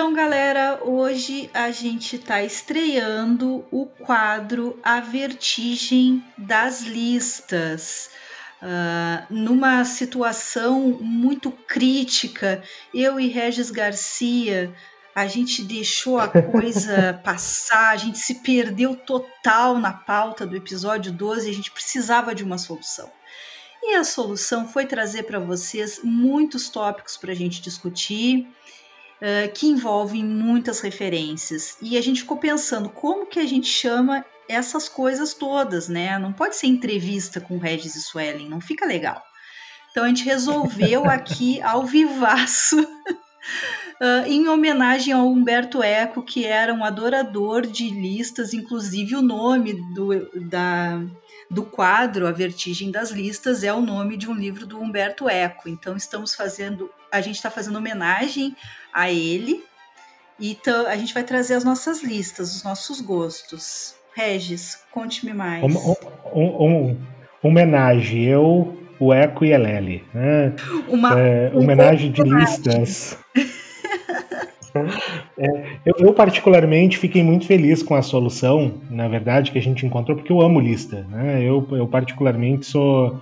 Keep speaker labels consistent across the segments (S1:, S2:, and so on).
S1: Então, galera, hoje a gente está estreando o quadro A Vertigem das Listas. Uh, numa situação muito crítica, eu e Regis Garcia, a gente deixou a coisa passar, a gente se perdeu total na pauta do episódio 12 e a gente precisava de uma solução. E a solução foi trazer para vocês muitos tópicos para a gente discutir uh, que envolvem muitas referências. E a gente ficou pensando como que a gente chama essas coisas todas, né? Não pode ser entrevista com Regis e Suelen, não fica legal. Então a gente resolveu aqui ao vivaço, uh, em homenagem ao Humberto Eco, que era um adorador de listas, inclusive o nome do, da, do quadro A Vertigem das Listas é o nome de um livro do Humberto Eco. Então estamos fazendo, a gente está fazendo homenagem a ele. E a gente vai trazer as nossas listas, os nossos gostos. Regis, conte-me mais. Um,
S2: um, um, homenagem, eu, o Eco e a Lely. Né? Uma, é, homenagem de listas. É, eu, eu, particularmente fiquei muito feliz com a solução, na verdade, que a gente encontrou, porque eu amo lista. Né? Eu, eu particularmente sou.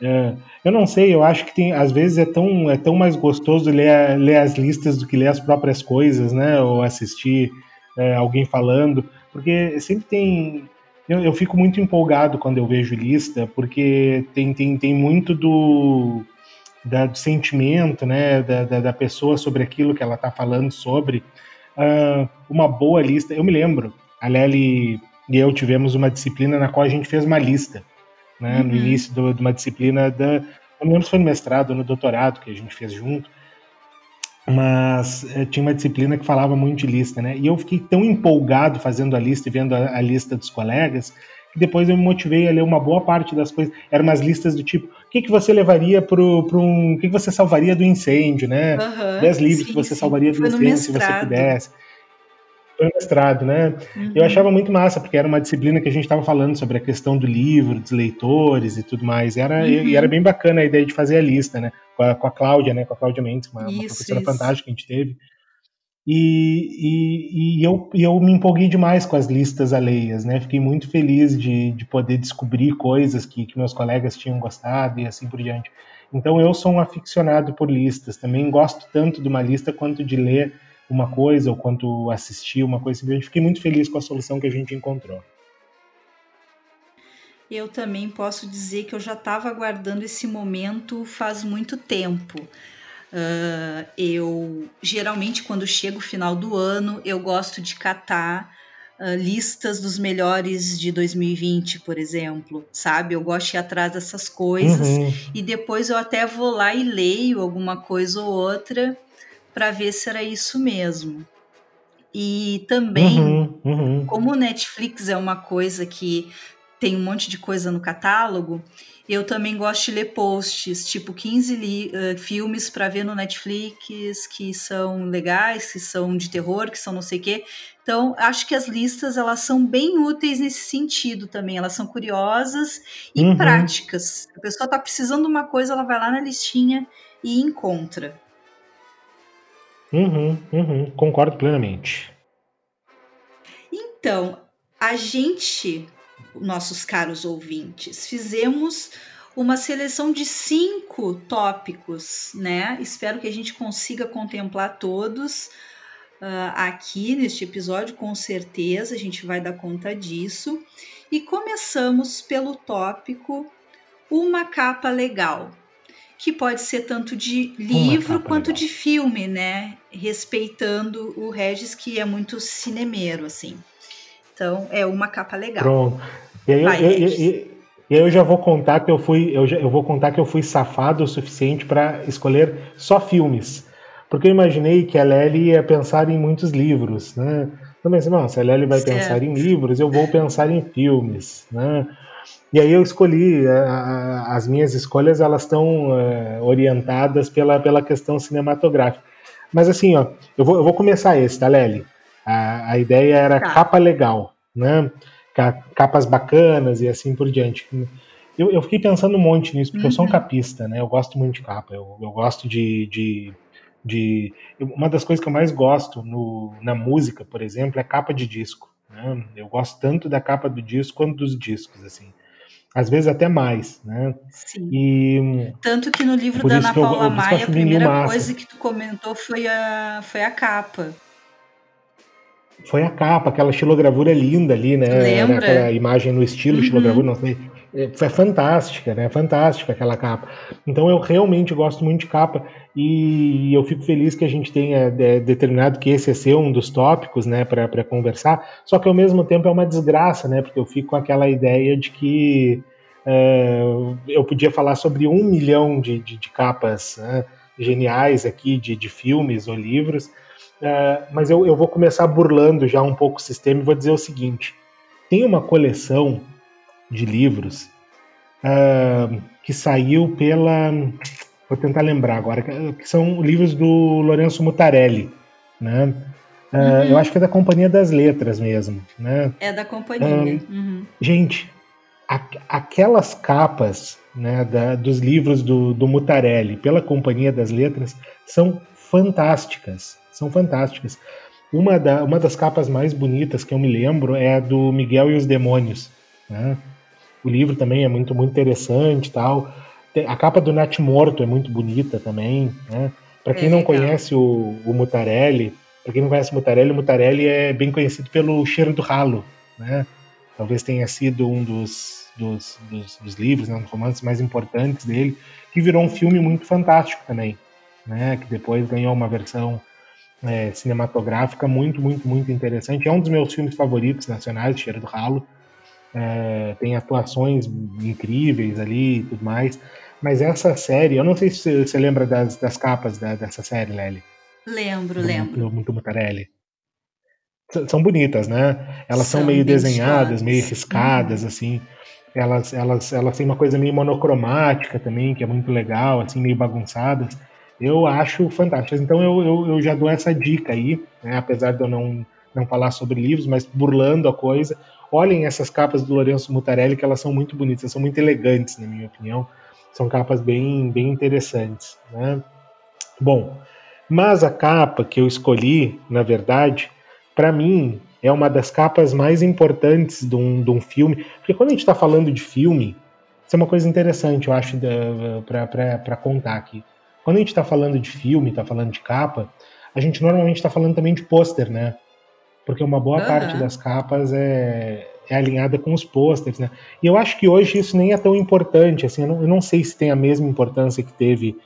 S2: É, eu não sei, eu acho que tem, às vezes é tão, é tão mais gostoso ler, ler as listas do que ler as próprias coisas, né? Ou assistir é, alguém falando, porque sempre tem. Eu, eu fico muito empolgado quando eu vejo lista, porque tem, tem, tem muito do da, do sentimento né, da, da, da, pessoa sobre aquilo que ela está falando sobre. Uh, uma boa lista. Eu me lembro, a Lely e eu tivemos uma disciplina na qual a gente fez uma lista, né, uhum. no início do, de uma disciplina da. Não me lembro se foi no mestrado ou no doutorado que a gente fez junto, mas eh, tinha uma disciplina que falava muito de lista, né? E eu fiquei tão empolgado fazendo a lista e vendo a, a lista dos colegas que depois eu me motivei a ler uma boa parte das coisas. Eram umas listas do tipo, o que, que você levaria para um. O que, que você salvaria do incêndio, né? Uhum, Dez livros sim, que você sim. salvaria do incêndio se você pudesse. Foi mestrado, né? Uhum. Eu achava muito massa, porque era uma disciplina que a gente estava falando sobre a questão do livro, dos leitores e tudo mais. E era, uhum. e era bem bacana a ideia de fazer a lista, né? Com a, com a Cláudia, né? Com a Cláudia Mendes, uma, isso, uma professora isso. fantástica que a gente teve. E, e, e, eu, eu me empolguei demais com as listas alheias, né? Fiquei muito feliz de, de poder descobrir coisas que, que meus colegas tinham gostado e assim por diante. Então eu sou um aficionado por listas, também gosto tanto de uma lista quanto de ler uma coisa ou quanto assistir uma coisa. Eu fiquei muito feliz com a solução que a gente encontrou.
S1: Eu também posso dizer que eu já estava aguardando esse momento faz muito tempo. Uh, eu geralmente quando chega o final do ano eu gosto de catar uh, listas dos melhores de 2020, por exemplo, sabe? Eu gosto de ir atrás dessas coisas uhum. e depois eu até vou lá e leio alguma coisa ou outra para ver se era isso mesmo. E também, uhum, uhum. como o Netflix é uma coisa que tem um monte de coisa no catálogo, eu também gosto de ler posts, tipo 15 uh, filmes para ver no Netflix que são legais, que são de terror, que são não sei o quê. Então, acho que as listas elas são bem úteis nesse sentido também. Elas são curiosas e uhum. práticas. A pessoa está precisando de uma coisa, ela vai lá na listinha e encontra.
S2: Uhum, uhum. Concordo plenamente.
S1: Então, a gente nossos caros ouvintes. Fizemos uma seleção de cinco tópicos, né? Espero que a gente consiga contemplar todos uh, aqui neste episódio, com certeza a gente vai dar conta disso. E começamos pelo tópico Uma Capa Legal, que pode ser tanto de livro quanto legal. de filme, né? Respeitando o Regis, que é muito cinemeiro, assim. Então, é uma capa legal.
S2: Pronto. E aí, Vai, eu, eu, eu, eu já vou contar que eu fui, eu, já, eu vou contar que eu fui safado o suficiente para escolher só filmes. Porque eu imaginei que a Lely ia pensar em muitos livros, né? Então pensei, não, se a Lely vai certo. pensar em livros, eu vou pensar em filmes, né? E aí eu escolhi, a, as minhas escolhas elas estão é, orientadas pela, pela questão cinematográfica. Mas assim, ó, eu vou, eu vou começar esse, tá, Lely? A, a ideia era tá. capa legal, né? capas bacanas e assim por diante. Eu, eu fiquei pensando um monte nisso, porque uhum. eu sou um uhum. capista, né? Eu gosto muito de capa, eu, eu gosto de, de, de uma das coisas que eu mais gosto no, na música, por exemplo, é capa de disco. Né? Eu gosto tanto da capa do disco quanto dos discos, assim. Às vezes até mais, né?
S1: Sim. E, tanto que no livro da Ana Paula eu, Maia, a primeira coisa que tu comentou foi a, foi a capa.
S2: Foi a capa, aquela estilogravura linda ali, né?
S1: Lembra?
S2: Aquela imagem no estilo uhum. estilogravura, não sei é, fantástica, né? Fantástica aquela capa. Então eu realmente gosto muito de capa e eu fico feliz que a gente tenha é, determinado que esse ia ser um dos tópicos, né, para conversar. Só que ao mesmo tempo é uma desgraça, né? Porque eu fico com aquela ideia de que é, eu podia falar sobre um milhão de, de, de capas né, geniais aqui de, de filmes ou livros, é, mas eu, eu vou começar burlando já um pouco o sistema e vou dizer o seguinte: tem uma coleção de livros uh, que saiu pela. Vou tentar lembrar agora, que são livros do Lourenço Mutarelli, né? Uh, uhum. Eu acho que é da Companhia das Letras mesmo, né?
S1: É da Companhia. Uh, uhum.
S2: Gente, a, aquelas capas né, da, dos livros do, do Mutarelli pela Companhia das Letras são fantásticas, são fantásticas. Uma, da, uma das capas mais bonitas que eu me lembro é a do Miguel e os Demônios, né? O livro também é muito, muito interessante tal. A capa do Nat Morto é muito bonita também, né? Para quem é, não conhece o, o Mutarelli, para quem não conhece o Mutarelli, o Mutarelli é bem conhecido pelo Cheiro do Ralo, né? Talvez tenha sido um dos, dos, dos, dos livros, né, um dos romances mais importantes dele, que virou um filme muito fantástico também, né? Que depois ganhou uma versão é, cinematográfica muito, muito, muito interessante. É um dos meus filmes favoritos nacionais, Cheiro do Ralo é, tem atuações incríveis ali e tudo mais. Mas essa série, eu não sei se você lembra das, das capas da, dessa série, Lely.
S1: Lembro, do, lembro.
S2: Muito Mutarelli. São bonitas, né? Elas são, são meio desenhadas, meio riscadas, uhum. assim. Elas, elas, elas têm uma coisa meio monocromática também, que é muito legal, assim, meio bagunçadas. Eu acho fantásticas. Então eu, eu, eu já dou essa dica aí, né? apesar de eu não, não falar sobre livros, mas burlando a coisa. Olhem essas capas do Lourenço Mutarelli, que elas são muito bonitas, são muito elegantes, na minha opinião. São capas bem, bem interessantes. Né? Bom, mas a capa que eu escolhi, na verdade, para mim, é uma das capas mais importantes de um, de um filme. Porque quando a gente está falando de filme, isso é uma coisa interessante, eu acho, para contar aqui. Quando a gente está falando de filme, está falando de capa, a gente normalmente está falando também de pôster, né? Porque uma boa uhum. parte das capas é, é alinhada com os pôsteres, né? E eu acho que hoje isso nem é tão importante, assim, eu não, eu não sei se tem a mesma importância que teve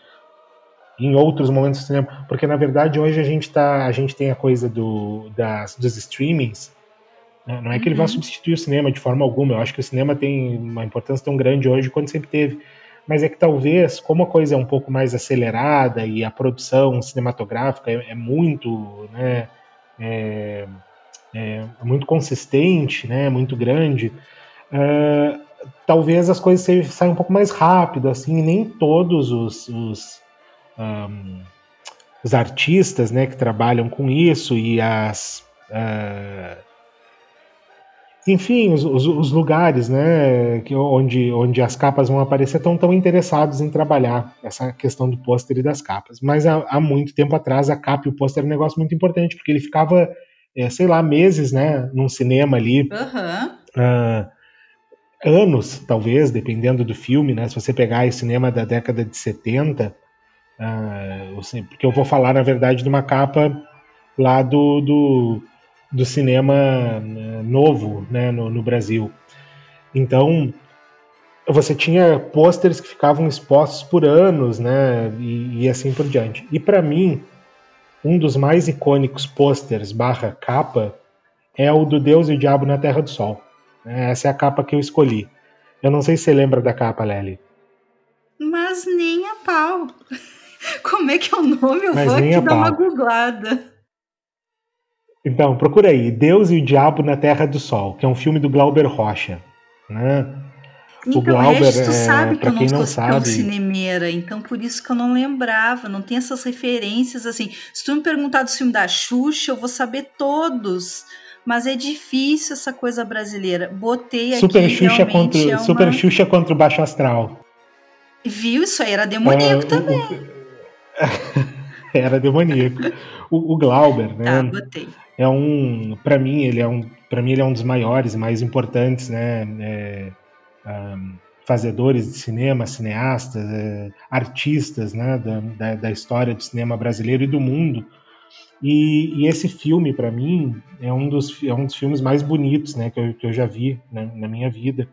S2: em outros momentos do cinema, porque na verdade hoje a gente tá, a gente tem a coisa do, das, dos streamings, né? não é que ele vá uhum. substituir o cinema de forma alguma, eu acho que o cinema tem uma importância tão grande hoje quanto sempre teve, mas é que talvez, como a coisa é um pouco mais acelerada e a produção cinematográfica é, é muito, né, é, é, muito consistente, né, muito grande, uh, talvez as coisas saiam um pouco mais rápido, assim, nem todos os, os, um, os artistas, né, que trabalham com isso e as uh, enfim, os, os, os, lugares, né, que, onde, onde as capas vão aparecer estão tão interessados em trabalhar essa questão do pôster e das capas. Mas há, há muito tempo atrás a capa e o pôster era um negócio muito importante, porque ele ficava é, sei lá, meses, né, num cinema ali.
S1: Uhum.
S2: Uh, anos, talvez, dependendo do filme, né? Se você pegar o cinema da década de 70, uh, ah, porque eu vou falar, na verdade, de uma capa lá do, do, do cinema né, novo, né, no, no Brasil. Então, você tinha pôsteres que ficavam expostos por anos, né, e, e assim por diante. E para mim, um dos mais icônicos pôsteres barra capa é o do Deus e o Diabo na Terra do Sol. Essa é a capa que eu escolhi. Eu não sei se você lembra da capa, Lely.
S1: Mas nem a pau. Como é que é o nome? Eu Mas vou aqui dar uma googlada.
S2: Então, procura aí, Deus e o Diabo na Terra do Sol, que é um filme do Glauber Rocha. Né?
S1: Então, o Glauber, Regis, tu é, sabe que eu não, não sou tão cinemeira, então por isso que eu não lembrava, não tem essas referências assim. Se tu me perguntar do filme da Xuxa, eu vou saber todos. Mas é difícil essa coisa brasileira. Botei
S2: Super
S1: aqui
S2: Xuxa contra,
S1: é uma...
S2: Super Xuxa contra o Baixo Astral.
S1: Viu? Isso aí era demoníaco é, também.
S2: era demoníaco. O, o Glauber, né?
S1: Tá, botei.
S2: É um, para mim ele é um, para mim ele é um dos maiores mais importantes, né? É, um, fazedores de cinema, cineastas, é, artistas, né? Da, da, da, história do cinema brasileiro e do mundo. E, e esse filme, para mim, é um dos é um dos filmes mais bonitos, né? Que eu, que eu já vi né, na minha vida.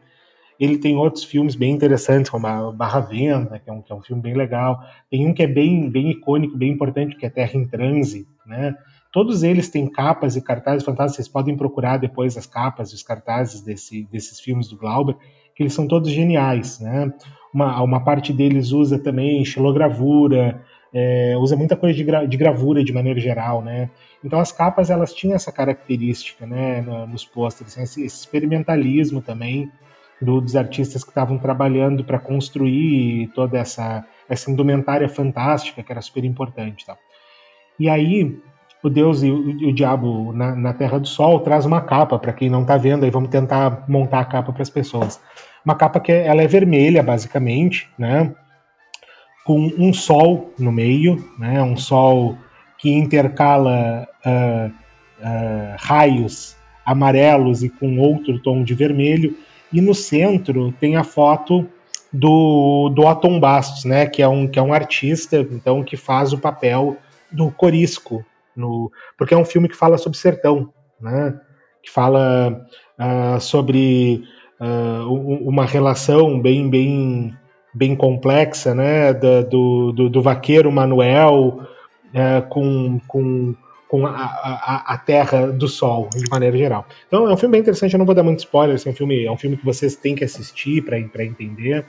S2: Ele tem outros filmes bem interessantes, como a Barra Venda, que é um, que é um filme bem legal. Tem um que é bem, bem icônico, bem importante, que é Terra em Transe, né? Todos eles têm capas e cartazes fantásticos. Vocês podem procurar depois as capas e os cartazes desse, desses filmes do Glauber, que eles são todos geniais, né? Uma, uma parte deles usa também xilogravura, é, usa muita coisa de, gra, de, gravura de maneira geral, né? Então as capas elas tinham essa característica, né? Nos pôsteres, esse, esse experimentalismo também do, dos artistas que estavam trabalhando para construir toda essa, essa indumentária fantástica que era super importante. Tá? E aí, o Deus e o, o diabo na, na, Terra do Sol traz uma capa, para quem não está vendo, aí vamos tentar montar a capa para as pessoas. Uma capa que é, ela é vermelha, basicamente, né? com um sol no meio, né? um sol que intercala uh, uh, raios amarelos e com outro tom de vermelho, e no centro tem a foto do, do Atom Bastos, né, que é um que é um artista, então que faz o papel do Corisco, no, porque é um filme que fala sobre sertão, né, que fala uh, sobre uh, uma relação bem bem bem complexa, né, do, do, do vaqueiro Manuel uh, com, com com a, a, a, Terra do Sol, de maneira geral. Então é um filme bem interessante, eu não vou dar muito spoiler, é um filme, é um filme que vocês têm que assistir para entender.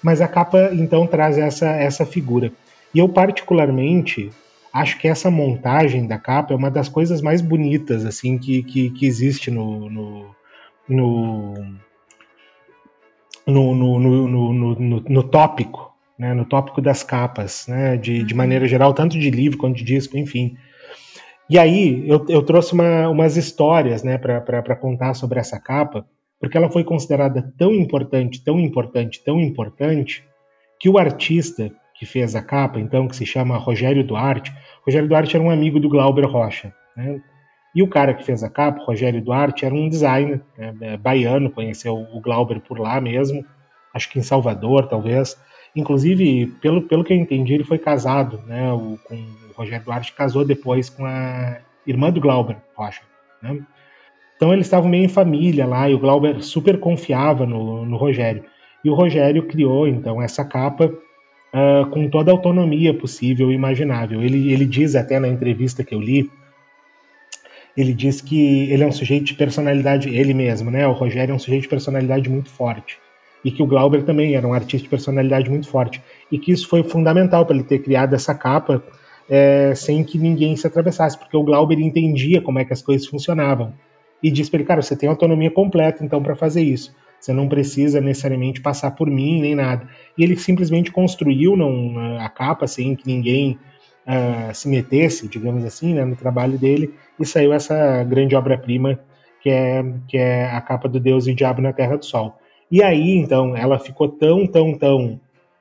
S2: Mas a capa então traz essa, essa figura. E eu particularmente acho que essa montagem da capa é uma das coisas mais bonitas assim que, que, que existe no, no, no, no, no, no, no, no tópico, né, no tópico das capas, né, de, de uhum. maneira geral, tanto de livro quanto de disco, enfim. E aí eu, eu trouxe uma, umas histórias né, para contar sobre essa capa, porque ela foi considerada tão importante, tão importante, tão importante, que o artista que fez a capa, então, que se chama Rogério Duarte, Rogério Duarte era um amigo do Glauber Rocha. Né? E o cara que fez a capa, Rogério Duarte, era um designer né, é, baiano, conheceu o Glauber por lá mesmo, acho que em Salvador, talvez. Inclusive, pelo, pelo que eu entendi, ele foi casado né, o, com o Rogério Duarte casou depois com a irmã do Glauber Rocha. Né? Então eles estavam meio em família lá e o Glauber super confiava no, no Rogério. E o Rogério criou então essa capa uh, com toda a autonomia possível e imaginável. Ele, ele diz até na entrevista que eu li, ele diz que ele é um sujeito de personalidade, ele mesmo, né? O Rogério é um sujeito de personalidade muito forte. E que o Glauber também era um artista de personalidade muito forte. E que isso foi fundamental para ele ter criado essa capa é, sem que ninguém se atravessasse, porque o Glauber entendia como é que as coisas funcionavam. E disse para ele, cara, você tem autonomia completa então para fazer isso. Você não precisa necessariamente passar por mim nem nada. E ele simplesmente construiu não, a capa sem que ninguém uh, se metesse, digamos assim, né, no trabalho dele, e saiu essa grande obra-prima que é, que é a capa do Deus e o Diabo na Terra do Sol. E aí, então, ela ficou tão, tão, tão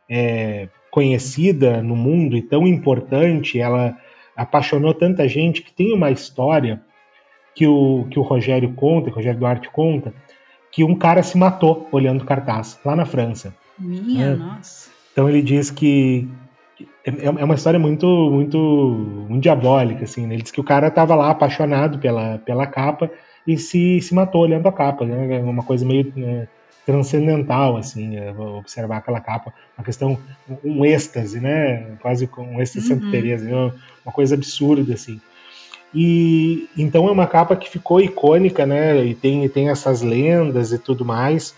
S2: é, conhecida no mundo e tão importante, ela apaixonou tanta gente que tem uma história que o, que o Rogério conta, que o Rogério Duarte conta, que um cara se matou olhando cartaz lá na França.
S1: Minha é. nossa.
S2: Então ele diz que é, é uma história muito, muito, muito diabólica, assim. Né? Ele diz que o cara estava lá apaixonado pela, pela capa e se, se matou olhando a capa, né? É uma coisa meio né, transcendental, assim, é, observar aquela capa, uma questão, um êxtase, né, quase um êxtase uhum. Santa Teresa, né? uma coisa absurda, assim. E então é uma capa que ficou icônica, né, e tem, tem essas lendas e tudo mais.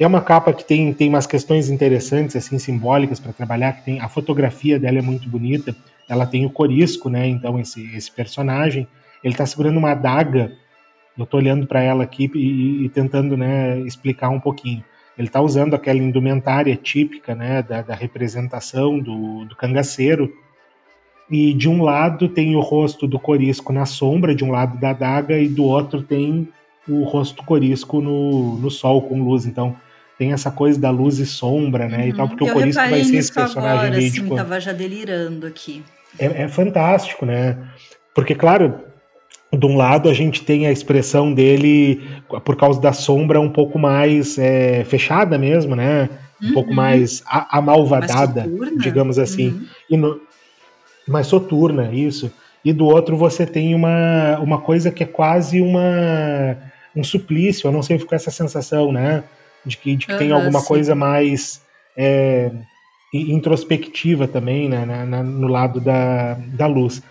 S2: É uma capa que tem, tem umas questões interessantes, assim, simbólicas para trabalhar, que tem a fotografia dela é muito bonita, ela tem o Corisco, né, então esse, esse personagem, ele está segurando uma adaga eu estou olhando para ela aqui e, e, tentando né, explicar um pouquinho. Ele está usando aquela indumentária típica né, da, da representação do, do, cangaceiro. E de um lado tem o rosto do corisco na sombra, de um lado da adaga, e do outro tem o rosto corisco no, no sol com luz. Então tem essa coisa da luz e sombra, né? Uhum. E tal, porque
S1: eu
S2: o corisco vai ser esse personagem
S1: agora, assim, Tava já delirando aqui.
S2: é, é fantástico, né? Porque, claro, de um lado a gente tem a expressão dele por causa da sombra um pouco mais é, fechada mesmo, né? Um uhum. pouco mais amalvadada, digamos assim. Uhum. E no, mais soturna, isso. E do outro você tem uma, uma coisa que é quase uma um suplício, eu não sei, com essa sensação, né? De que, de que uhum, tem alguma sim. coisa mais é, introspectiva também, né? Na, na, no lado da, da luz.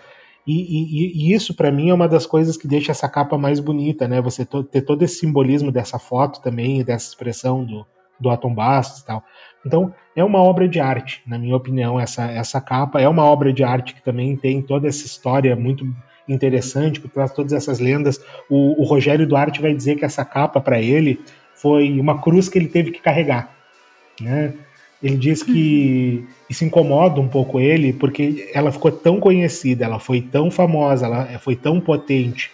S2: E, e, e isso, para mim, é uma das coisas que deixa essa capa mais bonita, né? Você to, ter todo esse simbolismo dessa foto também, dessa expressão do, do Atom Bastos e tal. Então, é uma obra de arte, na minha opinião, essa, essa capa. É uma obra de arte que também tem toda essa história muito interessante, que traz todas essas lendas. O, o Rogério Duarte vai dizer que essa capa, para ele, foi uma cruz que ele teve que carregar. Né? Ele diz que isso incomoda um pouco ele, porque ela ficou tão conhecida, ela foi tão famosa, ela foi tão potente,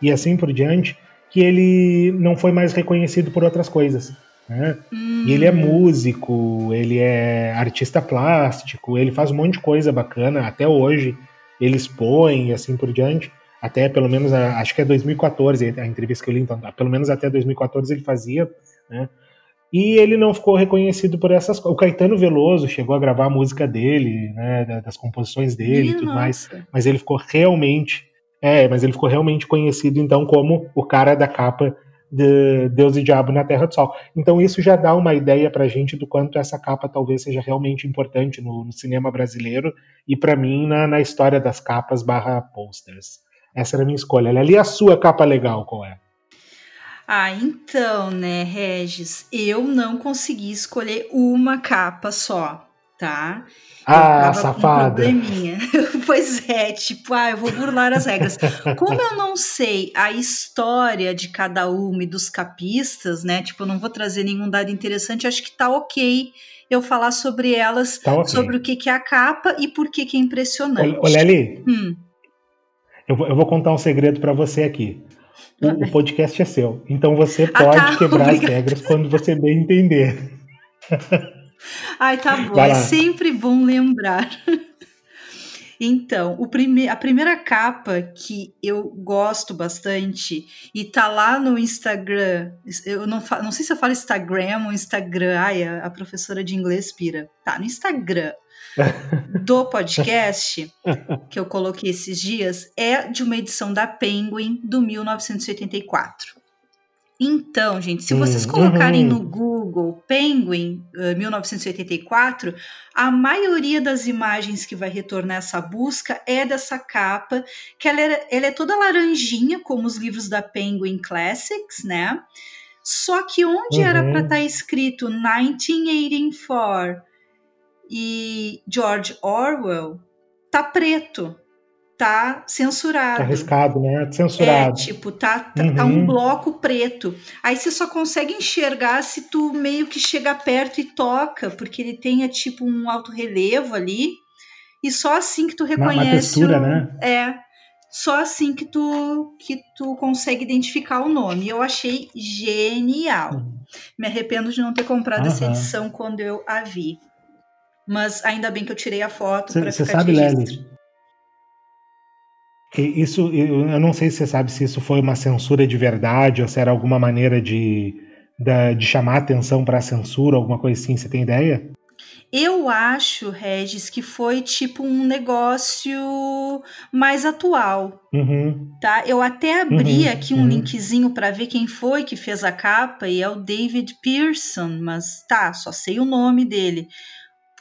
S2: e assim por diante, que ele não foi mais reconhecido por outras coisas. Né? Hum. E ele é hum. músico, ele é artista plástico, ele faz um monte de coisa bacana até hoje. Ele expõe e assim por diante. Até pelo menos, acho que é 2014 a entrevista que eu li, então, pelo menos até 2014 ele fazia, né? E ele não ficou reconhecido por essas coisas. O Caetano Veloso chegou a gravar a música dele, né, das composições dele e tudo nossa. mais, mas ele ficou realmente, é, mas ele ficou realmente conhecido então como o cara da capa de Deus e Diabo na Terra do Sol. Então isso já dá uma ideia pra gente do quanto essa capa talvez seja realmente importante no, no cinema brasileiro e para mim na, na, história das capas barra posters. Essa era a minha escolha. Ali a sua capa legal, qual é?
S1: Ah, então, né, Regis, eu não consegui escolher uma capa só, tá?
S2: Ah, safada.
S1: Um pois é, tipo, ah, eu vou burlar as regras. Como eu não sei a história de cada uma e dos capistas, né? Tipo, eu não vou trazer nenhum dado interessante, acho que tá ok eu falar sobre elas, tá okay. sobre o que, que é a capa e por que, que é impressionante.
S2: Olha ali, hum. Eu, vou, eu vou contar um segredo para você aqui. O, o, podcast é seu, então você pode ah, tá, quebrar as regras quando você bem entender.
S1: Ai, tá bom. É sempre bom lembrar. Então, o prime a primeira capa que eu gosto bastante e tá lá no Instagram, eu não, não sei se eu falo Instagram ou Instagram, ai, a, a professora de inglês pira. Tá, no Instagram do podcast que eu coloquei esses dias é de uma edição da Penguin do 1984. Então, gente, se vocês hum, colocarem uhum. no Google Penguin uh, 1984, a maioria das imagens que vai retornar essa busca é dessa capa, que ela é, ela é toda laranjinha, como os livros da Penguin Classics, né? Só que onde uhum. era para estar escrito 1984 e George Orwell, tá preto tá censurado. Tá
S2: arriscado, né? Censurado.
S1: É, tipo, tá, tá, uhum. tá, um bloco preto. Aí você só consegue enxergar se tu meio que chega perto e toca, porque ele tem é, tipo um alto relevo ali. E só assim que tu reconhece. Uma,
S2: textura, o, né?
S1: É. Só assim que tu que tu consegue identificar o nome. Eu achei genial. Uhum. Me arrependo de não ter comprado uhum. essa edição quando eu a vi. Mas ainda bem que eu tirei a foto para ficar
S2: sabe. Lely, isso, eu não sei se você sabe se isso foi uma censura de verdade ou se era alguma maneira de, de, de chamar atenção para a censura, alguma coisa assim. Você tem ideia?
S1: Eu acho, Regis, que foi tipo um negócio mais atual.
S2: Uhum.
S1: Tá? Eu até abri uhum. aqui um uhum. linkzinho para ver quem foi que fez a capa e é o David Pearson, mas tá, só sei o nome dele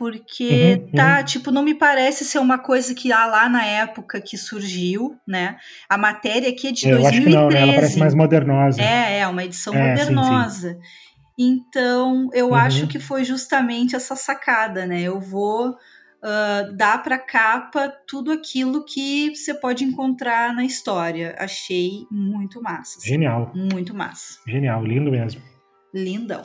S1: porque uhum, tá, uhum. tipo, não me parece ser uma coisa que há lá na época que surgiu, né? A matéria aqui é de é, 2013. Eu acho que não, né?
S2: Ela parece mais modernosa.
S1: É, é uma edição é, modernosa. Sim, sim. Então, eu uhum. acho que foi justamente essa sacada, né? Eu vou uh, dar para capa tudo aquilo que você pode encontrar na história. Achei muito massa.
S2: Assim. Genial.
S1: Muito massa.
S2: Genial, lindo mesmo.
S1: Lindão.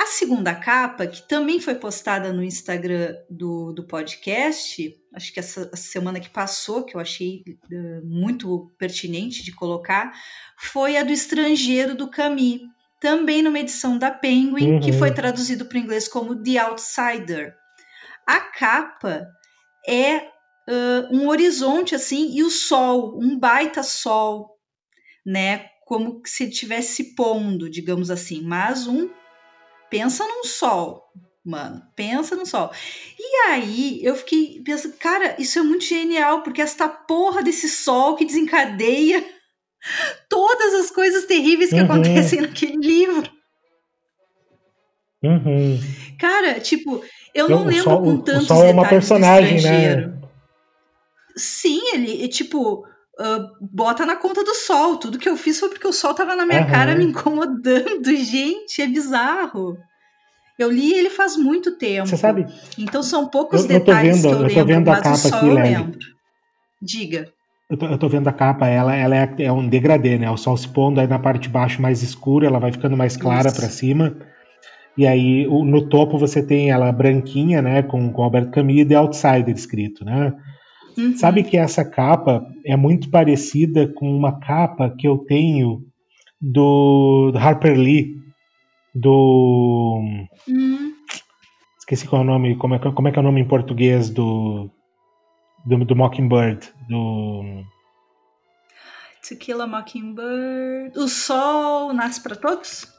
S1: A segunda capa, que também foi postada no Instagram do, do podcast, acho que essa, semana que passou, que eu achei uh, muito pertinente de colocar, foi a do Estrangeiro do Camus, também numa edição da Penguin, uhum. que foi traduzido para o inglês como The Outsider. A capa é uh, um horizonte assim e o sol, um baita sol, né? Como se estivesse se pondo, digamos assim, mas um pensa num sol, mano, pensa no sol. E aí eu fiquei pensando, cara, isso é muito genial, porque esta porra desse sol que desencadeia todas as coisas terríveis que uhum. acontecem naquele livro.
S2: Uhum.
S1: Cara, tipo, eu não lembro
S2: sol,
S1: com tantos
S2: o sol é uma personagem, né?
S1: Sim, ele, tipo, uh, bota na conta do sol. Tudo que eu fiz foi porque o sol tava na minha uhum. cara me incomodando. Gente, é bizarro. Eu li ele faz muito tempo.
S2: Você sabe?
S1: Então são poucos eu, detalhes eu vendo, que eu, eu lembro, vendo a capa aqui, lembro. Diga.
S2: Eu tô, eu tô, vendo a capa, ela, ela é, é, um degradê, né? O sol se pondo aí na parte de baixo mais escura, ela vai ficando mais clara para cima. E aí o, no topo você tem ela branquinha, né? Com, com Albert Camus e The Outsider escrito, né? Uhum. Sabe que essa capa é muito parecida com uma capa que eu tenho do, do Harper Lee, do. Uhum. Esqueci qual é o nome, como é, como é que é o nome em português do. do, do Mockingbird, do.
S1: To Kill a Mockingbird. O Sol nasce para todos?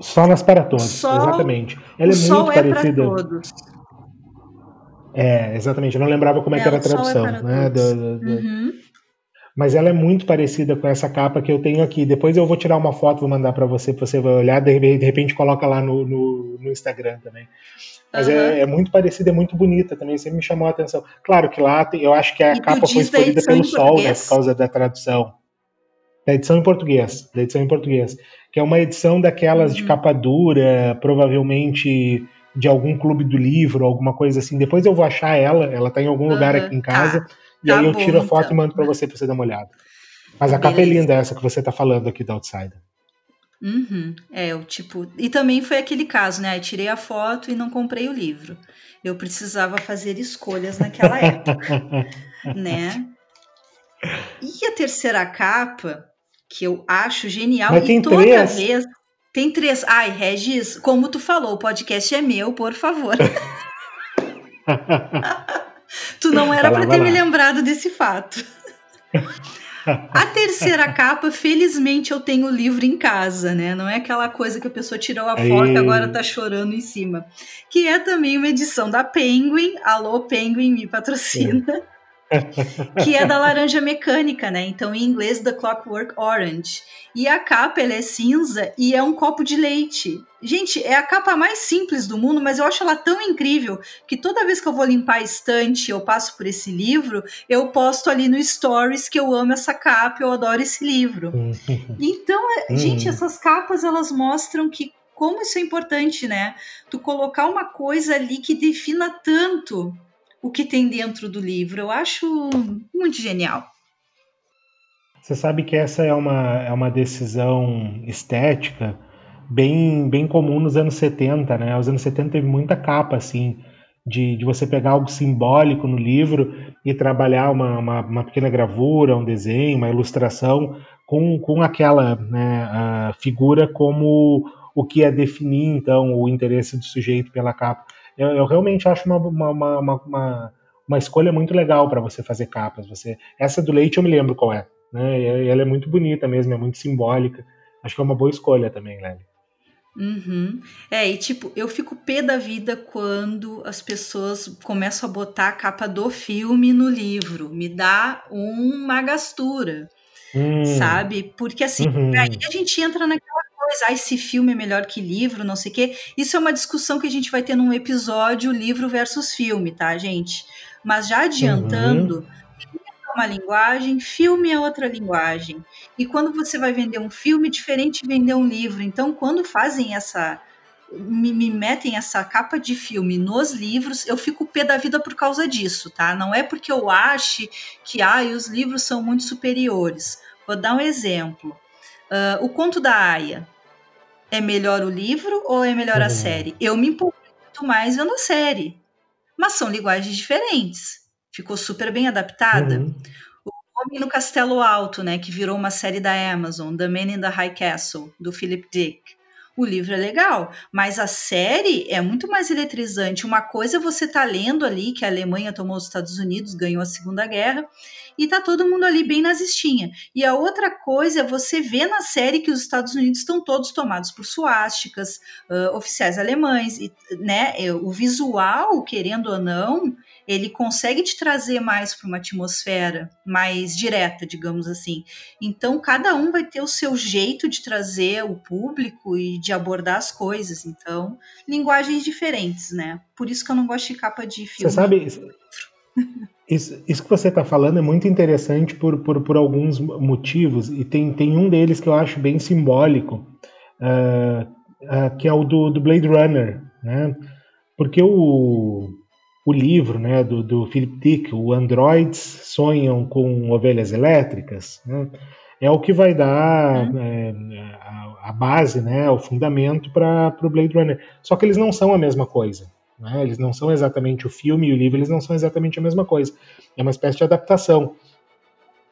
S2: Sol nasce para todos, sol, exatamente. Ela é muito é parecida. É, exatamente. Eu não lembrava como é, é que era a é tradução, é né? Do, do, do... Uhum. Mas ela é muito parecida com essa capa que eu tenho aqui. Depois eu vou tirar uma foto, vou mandar para você, você olhar. De repente, de repente coloca lá no, no, no Instagram também. Mas uhum. é, é, muito parecida, é muito bonita também. Sempre me chamou a atenção. Claro que lá eu acho que a e capa foi escolhida pelo Sol, né, por causa da tradução. Da edição em português. Da edição em português. Que é uma edição daquelas uhum. de capa dura, provavelmente de algum clube do livro, alguma coisa assim. Depois eu vou achar ela, ela tá em algum uhum, lugar aqui em casa, tá. e tá aí eu tiro a foto então. e mando para você para você dar uma olhada. Mas a Beleza. capa é linda essa que você tá falando aqui da Outsider.
S1: Uhum. É, o tipo. E também foi aquele caso, né? Eu tirei a foto e não comprei o livro. Eu precisava fazer escolhas naquela época, né? E a terceira capa, que eu acho genial,
S2: Mas
S1: e
S2: toda
S1: três. vez tem três. Ai, Regis, como tu falou, o podcast é meu, por favor. tu não era para ter me lembrado desse fato. A terceira capa, felizmente, eu tenho o livro em casa, né? Não é aquela coisa que a pessoa tirou a foto e agora tá chorando em cima. Que é também uma edição da Penguin. Alô, Penguin, me patrocina. É que é da laranja mecânica, né? Então, em inglês, The Clockwork Orange. E a capa, ela é cinza e é um copo de leite. Gente, é a capa mais simples do mundo, mas eu acho ela tão incrível que toda vez que eu vou limpar a estante, eu passo por esse livro, eu posto ali no Stories que eu amo essa capa, eu adoro esse livro. Então, é, gente, hum. essas capas, elas mostram que como isso é importante, né? Tu colocar uma coisa ali que defina tanto o que tem dentro do livro. Eu acho muito genial.
S2: Você sabe que essa é uma, é uma decisão estética bem, bem comum nos anos 70, né? Os anos 70 teve muita capa, assim, de, de você pegar algo simbólico no livro e trabalhar uma, uma, uma pequena gravura, um desenho, uma ilustração com, com aquela né, figura como o que é definir, então, o interesse do sujeito pela capa. Eu, eu realmente acho uma, uma, uma, uma, uma escolha muito legal para você fazer capas. Você, essa do leite eu me lembro qual é. Né? E ela é muito bonita mesmo, é muito simbólica. Acho que é uma boa escolha também, Lely.
S1: Uhum. É, e tipo, eu fico pé da vida quando as pessoas começam a botar a capa do filme no livro. Me dá uma gastura, hum. sabe? Porque assim, uhum. aí a gente entra naquela coisa, ah, esse filme é melhor que livro, não sei o quê. Isso é uma discussão que a gente vai ter num episódio livro versus filme, tá, gente? Mas já adiantando, uhum. é uma linguagem, filme é outra linguagem. E quando você vai vender um filme, é diferente de vender um livro. Então, quando fazem essa me, me, metem essa capa de filme nos livros, eu fico pé da vida por causa disso, tá? Não é porque eu ache que ah, os livros são muito superiores. Vou dar um exemplo. Uh, o Conto da Aya é melhor o livro ou é melhor uhum. a série? Eu me empolgo muito mais vendo a série. Mas são linguagens diferentes. Ficou super bem adaptada. Uhum. O Homem no Castelo Alto, né, que virou uma série da Amazon, The Man in the High Castle, do Philip Dick. o livro é legal, mas a série é muito mais eletrizante. Uma coisa é você tá lendo ali que a Alemanha tomou os Estados Unidos, ganhou a Segunda Guerra, e tá todo mundo ali bem nazistinha. E a outra coisa é você ver na série que os Estados Unidos estão todos tomados por suásticas, uh, oficiais alemães, e, né? O visual, querendo ou não, ele consegue te trazer mais para uma atmosfera mais direta, digamos assim. Então, cada um vai ter o seu jeito de trazer o público e de abordar as coisas. Então, linguagens diferentes, né? Por isso que eu não gosto de capa de filme.
S2: Você sabe, isso, isso que você está falando é muito interessante por, por, por, alguns motivos, e tem, tem um deles que eu acho bem simbólico, uh, uh, que é o do, do Blade Runner, né? Porque o, o livro né, do, do Philip Dick, o Androids Sonham com Ovelhas Elétricas, né, é o que vai dar uhum. é, a, a, base, né, o fundamento para o Blade Runner. Só que eles não são a mesma coisa. Né, eles não são exatamente o filme e o livro, eles não são exatamente a mesma coisa. É uma espécie de adaptação.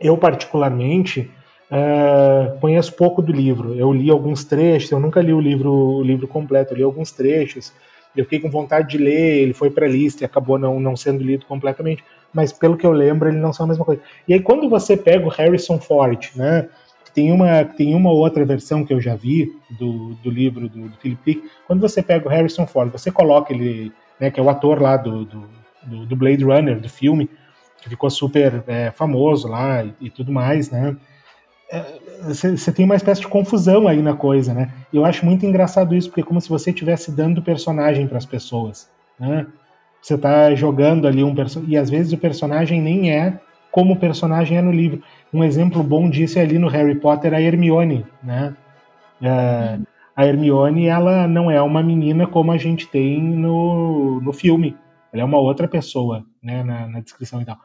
S2: Eu, particularmente, é, conheço pouco do livro. Eu li alguns trechos, eu nunca li o livro, o livro completo, eu li alguns trechos eu fiquei com vontade de ler, ele foi para a lista e acabou não, não sendo lido completamente, mas pelo que eu lembro, ele não são a mesma coisa. E aí quando você pega o Harrison Ford, né, tem uma, tem uma outra versão que eu já vi do, do livro do, do Philip Dick, quando você pega o Harrison Ford, você coloca ele, né, que é o ator lá do, do, do Blade Runner, do filme, que ficou super é, famoso lá e, e tudo mais, né, você tem uma espécie de confusão aí na coisa, né? E eu acho muito engraçado isso, porque é como se você estivesse dando personagem para as pessoas, né? Você está jogando ali um personagem, e às vezes o personagem nem é como o personagem é no livro. Um exemplo bom disso é ali no Harry Potter, a Hermione, né? É, a Hermione, ela não é uma menina como a gente tem no, no filme. Ela é uma outra pessoa, né, na, na descrição e tal.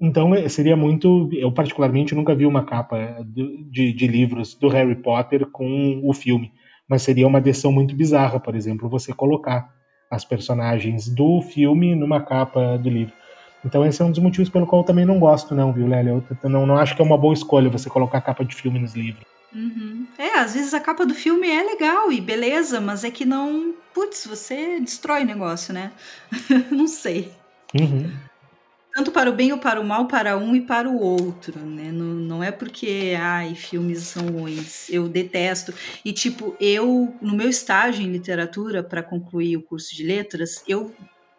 S2: Então é, seria muito. Eu, particularmente, nunca vi uma capa de, de, livros do Harry Potter com o filme, mas seria uma decisão muito bizarra, por exemplo, você colocar as personagens do filme numa capa do livro. Então esse é um dos motivos pelo qual eu também não gosto, não, viu, Lélia? Eu não, não acho que é uma boa escolha você colocar capa de filme nos livros.
S1: Uhum. É, às vezes a capa do filme é legal e beleza, mas é que não. Putz, você destrói o negócio, né? não sei.
S2: Uhum
S1: tanto para o bem ou para o mal, para um e para o outro, né? Não, não é porque, ai, filmes são ruins. Eu detesto. E, tipo, eu, no meu estágio em literatura, para concluir o curso de letras, eu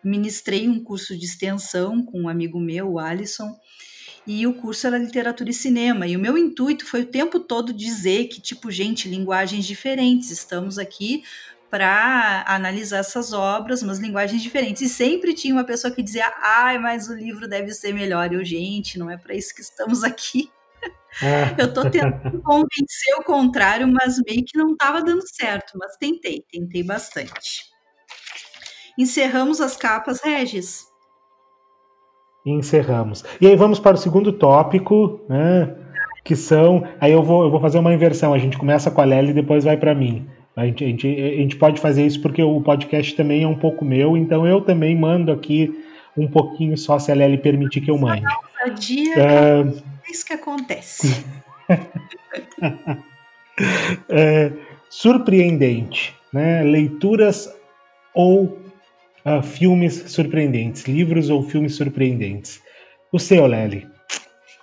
S1: ministrei um curso de extensão com um amigo meu, o Alisson, e o curso era literatura e cinema. E o meu intuito foi o tempo todo dizer que, tipo, gente, linguagens diferentes, estamos aqui para analisar essas obras, umas linguagens diferentes. E sempre tinha uma pessoa que dizia: ai, mas o livro deve ser melhor. Eu, gente, não é para isso que estamos aqui. É. Eu estou tentando convencer o contrário, mas meio que não estava dando certo. Mas tentei, tentei bastante. Encerramos as capas, Regis.
S2: Encerramos. E aí vamos para o segundo tópico, né? Que são. Aí eu vou, eu vou fazer uma inversão. A gente começa com a Lely e depois vai para mim. A gente, a, gente, a gente pode fazer isso porque o podcast também é um pouco meu, então eu também mando aqui um pouquinho só se a Lely permitir que eu mande.
S1: Dia, é... é isso que acontece.
S2: é, surpreendente, né? Leituras ou uh, filmes surpreendentes, livros ou filmes surpreendentes. O seu, Lely.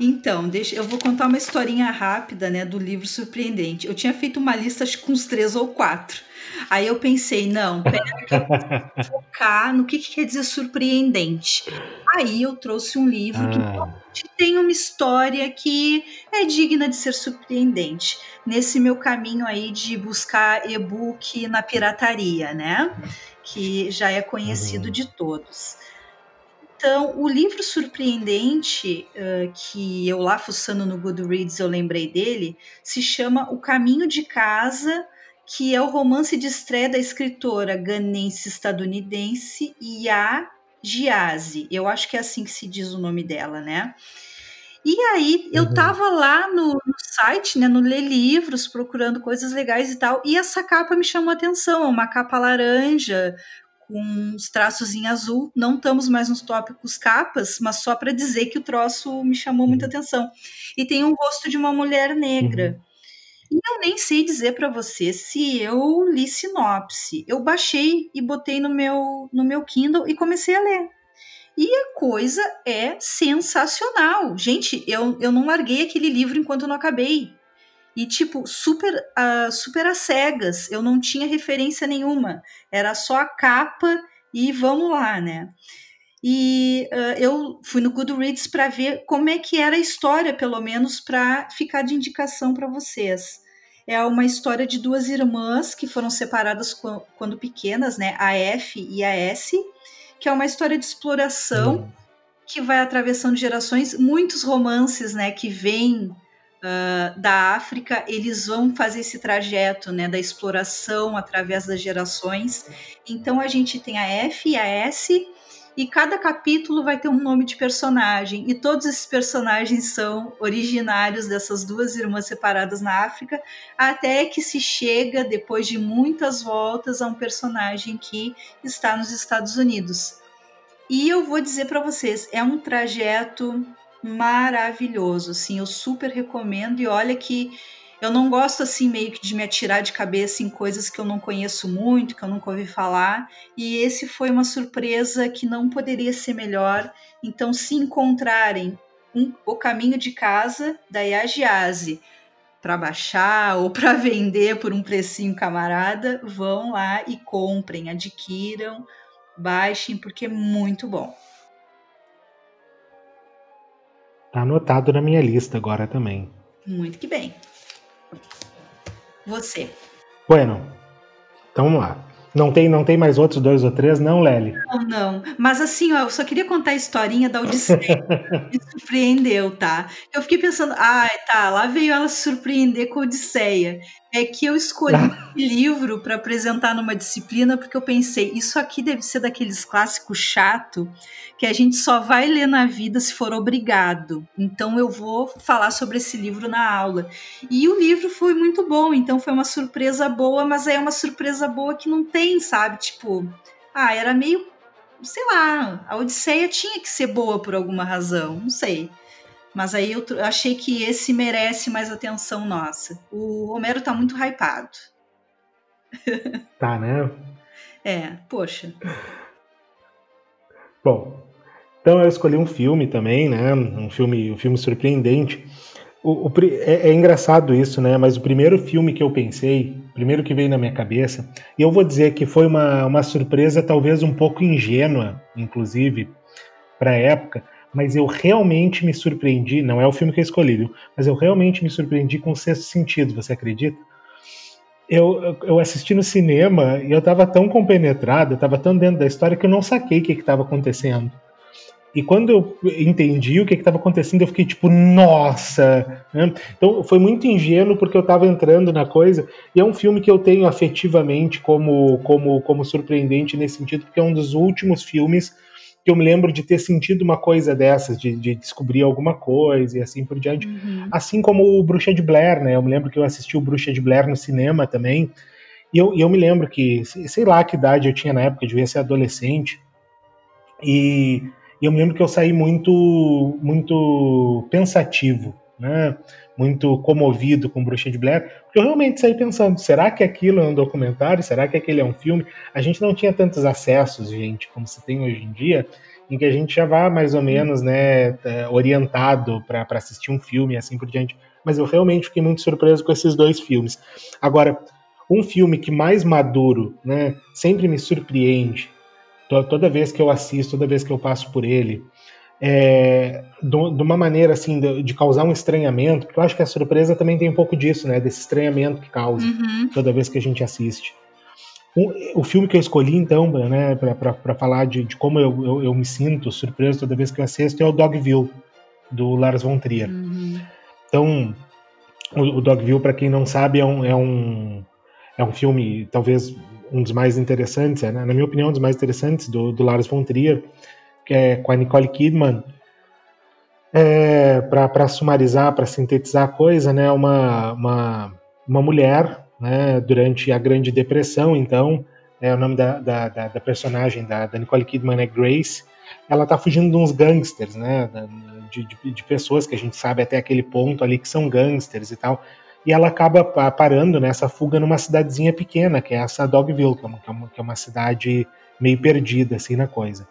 S1: Então, deixa, eu vou contar uma historinha rápida, né, do livro surpreendente. Eu tinha feito uma lista acho, com uns três ou quatro. Aí eu pensei, não, pera eu vou focar no que, que, quer dizer surpreendente. Aí eu trouxe um livro ah. que tem uma história que é digna de ser surpreendente. Nesse meu caminho aí de buscar e-book na pirataria, né? Que já é conhecido uhum. de todos. Então, o livro surpreendente uh, que eu lá fuçando no Goodreads eu lembrei dele se chama O Caminho de Casa, que é o romance de estreia da escritora ganense estadunidense Ia Giazi. Eu acho que é assim que se diz o nome dela, né? E aí eu uhum. tava lá no, no, site, né, no Ler Livros, procurando coisas legais e tal, e essa capa me chamou a atenção, é uma capa laranja, com uns traços em azul. Não estamos mais nos tópicos capas, mas só para dizer que o troço me chamou muita uhum. atenção. E tem um rosto de uma mulher negra. Uhum. E eu nem sei dizer para você se eu li sinopse. Eu baixei e botei no meu, no meu Kindle e comecei a ler. E a coisa é sensacional. Gente, eu, eu não larguei aquele livro enquanto não acabei. E, tipo, super, uh, super às cegas. Eu não tinha referência nenhuma. Era só a capa e vamos lá, né? E uh, eu fui no Goodreads para ver como é que era a história, pelo menos para ficar de indicação para vocês. É uma história de duas irmãs que foram separadas quando pequenas, né? A F e a S, que é uma história de exploração uhum. que vai atravessando gerações. Muitos romances, né, que vêm uh, da África, eles vão fazer esse trajeto, né, da exploração através das gerações. Então a gente tem a F e a S e cada capítulo vai ter um nome de personagem, e todos esses personagens são originários dessas duas irmãs separadas na África, até que se chega, depois de muitas voltas, a um personagem que está nos Estados Unidos. E eu vou dizer para vocês, é um trajeto maravilhoso, sim, eu super recomendo, e olha que eu não gosto assim meio que de me atirar de cabeça em coisas que eu não conheço muito, que eu nunca ouvi falar. E esse foi uma surpresa que não poderia ser melhor. Então, se encontrarem um, o caminho de casa da Yagiase para baixar ou para vender por um precinho camarada, vão lá e comprem, adquiram, baixem porque é muito bom.
S2: Tá anotado na minha lista agora também.
S1: Muito que bem. Você.
S2: Bueno, então vamos lá. Não tem, não tem mais outros dois ou três, não, Lely?
S1: Não, não. Mas assim, ó, eu só queria contar a historinha da Odisseia. Me surpreendeu, tá? Eu fiquei pensando, ai, ah, tá, lá veio ela se surpreender com a Odisseia é que eu escolhi esse livro para apresentar numa disciplina porque eu pensei, isso aqui deve ser daqueles clássicos chato que a gente só vai ler na vida se for obrigado. Então eu vou falar sobre esse livro na aula. E o livro foi muito bom, então foi uma surpresa boa, mas é uma surpresa boa que não tem, sabe? Tipo, ah, era meio, sei lá, a Odisseia tinha que ser boa por alguma razão, não sei. Mas aí eu achei que esse merece mais atenção nossa. O Romero tá muito hypado.
S2: Tá, né?
S1: É, poxa.
S2: Bom, então eu escolhi um filme também, né? Um filme, um filme surpreendente. O, o é, é, engraçado isso, né? Mas o primeiro filme que eu pensei, primeiro que veio na minha cabeça, e eu vou dizer que foi uma, uma surpresa talvez um pouco ingênua, inclusive, para a época, mas eu realmente me surpreendi, não é o filme que eu escolhi, mas eu realmente me surpreendi com o Sexto Sentido, você acredita? Eu, eu assisti no cinema e eu estava tão compenetrado, eu estava tão dentro da história que eu não saquei o que estava acontecendo. E quando eu entendi o que estava acontecendo, eu fiquei tipo, nossa! Né? Então foi muito ingênuo porque eu estava entrando na coisa. E é um filme que eu tenho afetivamente como, como, como surpreendente nesse sentido, porque é um dos últimos filmes que eu me lembro de ter sentido uma coisa dessas, de, de descobrir alguma coisa e assim por diante. Uhum. Assim como o Bruxa de Blair, né? Eu me lembro que eu assisti o Bruxa de Blair no cinema também. E eu, eu me lembro que, sei lá que idade eu tinha na época, devia ser adolescente. E, e eu me lembro que eu saí muito, muito pensativo, né? muito comovido com Bruxa de Blair, porque eu realmente saí pensando, será que aquilo é um documentário? Será que aquele é um filme? A gente não tinha tantos acessos, gente, como se tem hoje em dia, em que a gente já vá mais ou menos né, é, orientado para assistir um filme e assim por diante. Mas eu realmente fiquei muito surpreso com esses dois filmes. Agora, um filme que mais maduro, né, sempre me surpreende, toda vez que eu assisto, toda vez que eu passo por ele, é, de uma maneira assim de, de, causar um estranhamento, porque eu acho que a surpresa também tem um pouco disso, né? Desse estranhamento que causa uhum. toda vez que a gente assiste. O, o filme que eu escolhi, então, né, para falar de, de como eu, eu, eu, me sinto surpreso toda vez que eu assisto, é o Dogville, do Lars von Trier. Uhum. Então, o, o Dogville, para quem não sabe, é um, é um, é um filme, talvez um dos mais interessantes, né? na minha opinião, um dos mais interessantes do, do Lars von Trier que é com a Nicole Kidman, é, para sumarizar, para sintetizar a coisa, né, uma, uma, uma mulher né, durante a Grande Depressão, então, é, o nome da, da, da personagem da, da, Nicole Kidman é Grace, ela está fugindo de uns gangsters, né, de, de, de, pessoas que a gente sabe até aquele ponto ali que são gangsters e tal, e ela acaba parando nessa fuga numa cidadezinha pequena, que é essa Dogville, que é uma, que é uma é cidade meio perdida, assim, na coisa.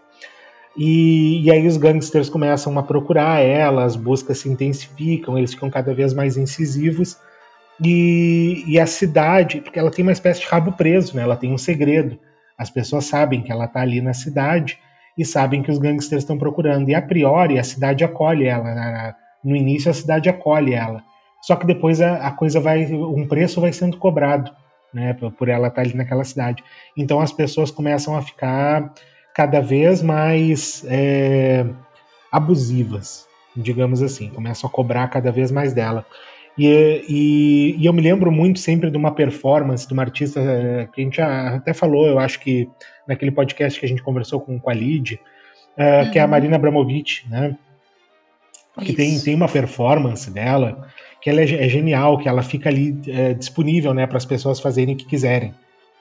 S2: E, e, aí os gangsters começam a procurar ela, as buscas se intensificam, eles ficam cada vez mais incisivos. E, e, a cidade, porque ela tem uma espécie de rabo preso, né? ela tem um segredo. As pessoas sabem que ela está ali na cidade e sabem que os gangsters estão procurando. E a priori a cidade acolhe ela. No início a cidade acolhe ela. Só que depois a, a coisa vai, um preço vai sendo cobrado, né, por ela estar ali naquela cidade. Então as pessoas começam a ficar cada vez mais é, abusivas, digamos assim, começam a cobrar cada vez mais dela. E, e, e, eu me lembro muito sempre de uma performance de uma artista é, que a gente até falou, eu acho que naquele podcast que a gente conversou com, com a Lid, uh, uhum. que é a uhum. Marina Abramovic, né? Que tem, tem uma performance dela que ela é, é genial, que ela fica ali é, disponível né, para as pessoas fazerem o que quiserem.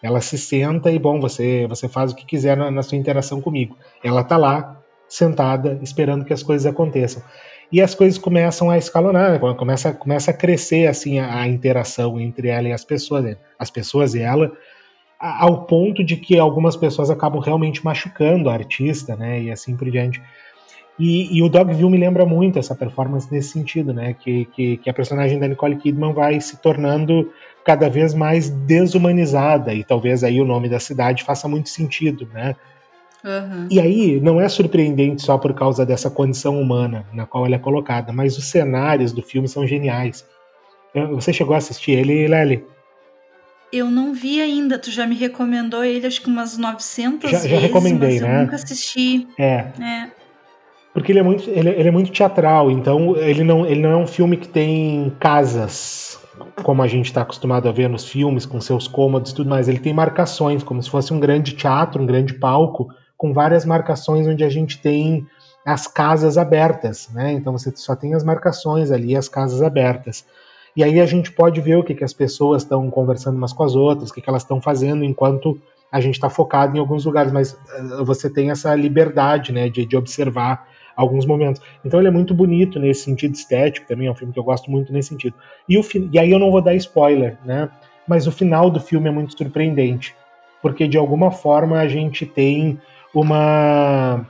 S2: Ela se senta e, bom, você, você faz o que quiser na, na sua interação comigo. Ela tá lá, sentada, esperando que as coisas aconteçam. E as coisas começam a escalonar, né? começa, começa a crescer assim a, a interação entre ela e as pessoas, né? as pessoas e ela, ao ponto de que algumas pessoas acabam realmente machucando a artista, né? E assim por diante. E, e, o Dogville me lembra muito essa performance nesse sentido, né? Que, que, que, a personagem da Nicole Kidman vai se tornando cada vez mais desumanizada, e talvez aí o nome da cidade faça muito sentido, né? Uhum. E aí não é surpreendente só por causa dessa condição humana na qual ela é colocada, mas os cenários do filme são geniais. Você chegou a assistir ele, Lely?
S1: Eu não vi ainda, tu já me recomendou ele acho que umas 900
S2: já,
S1: vezes,
S2: já recomendei,
S1: mas
S2: né?
S1: eu nunca assisti.
S2: É. é. Porque ele é muito, ele, ele, é muito teatral, então ele não, ele não é um filme que tem casas, como a gente está acostumado a ver nos filmes, com seus cômodos e tudo mais. Ele tem marcações, como se fosse um grande teatro, um grande palco, com várias marcações onde a gente tem as casas abertas, né? Então você só tem as marcações ali, as casas abertas. E aí a gente pode ver o que, que as pessoas estão conversando umas com as outras, o que, que elas estão fazendo enquanto a gente está focado em alguns lugares, mas eh, você tem essa liberdade, né, de, de observar alguns momentos. Então ele é muito bonito nesse sentido estético, também é um filme que eu gosto muito nesse sentido. E, o, e aí eu não vou dar spoiler, né? Mas o final do filme é muito surpreendente, porque de alguma forma a gente tem uma,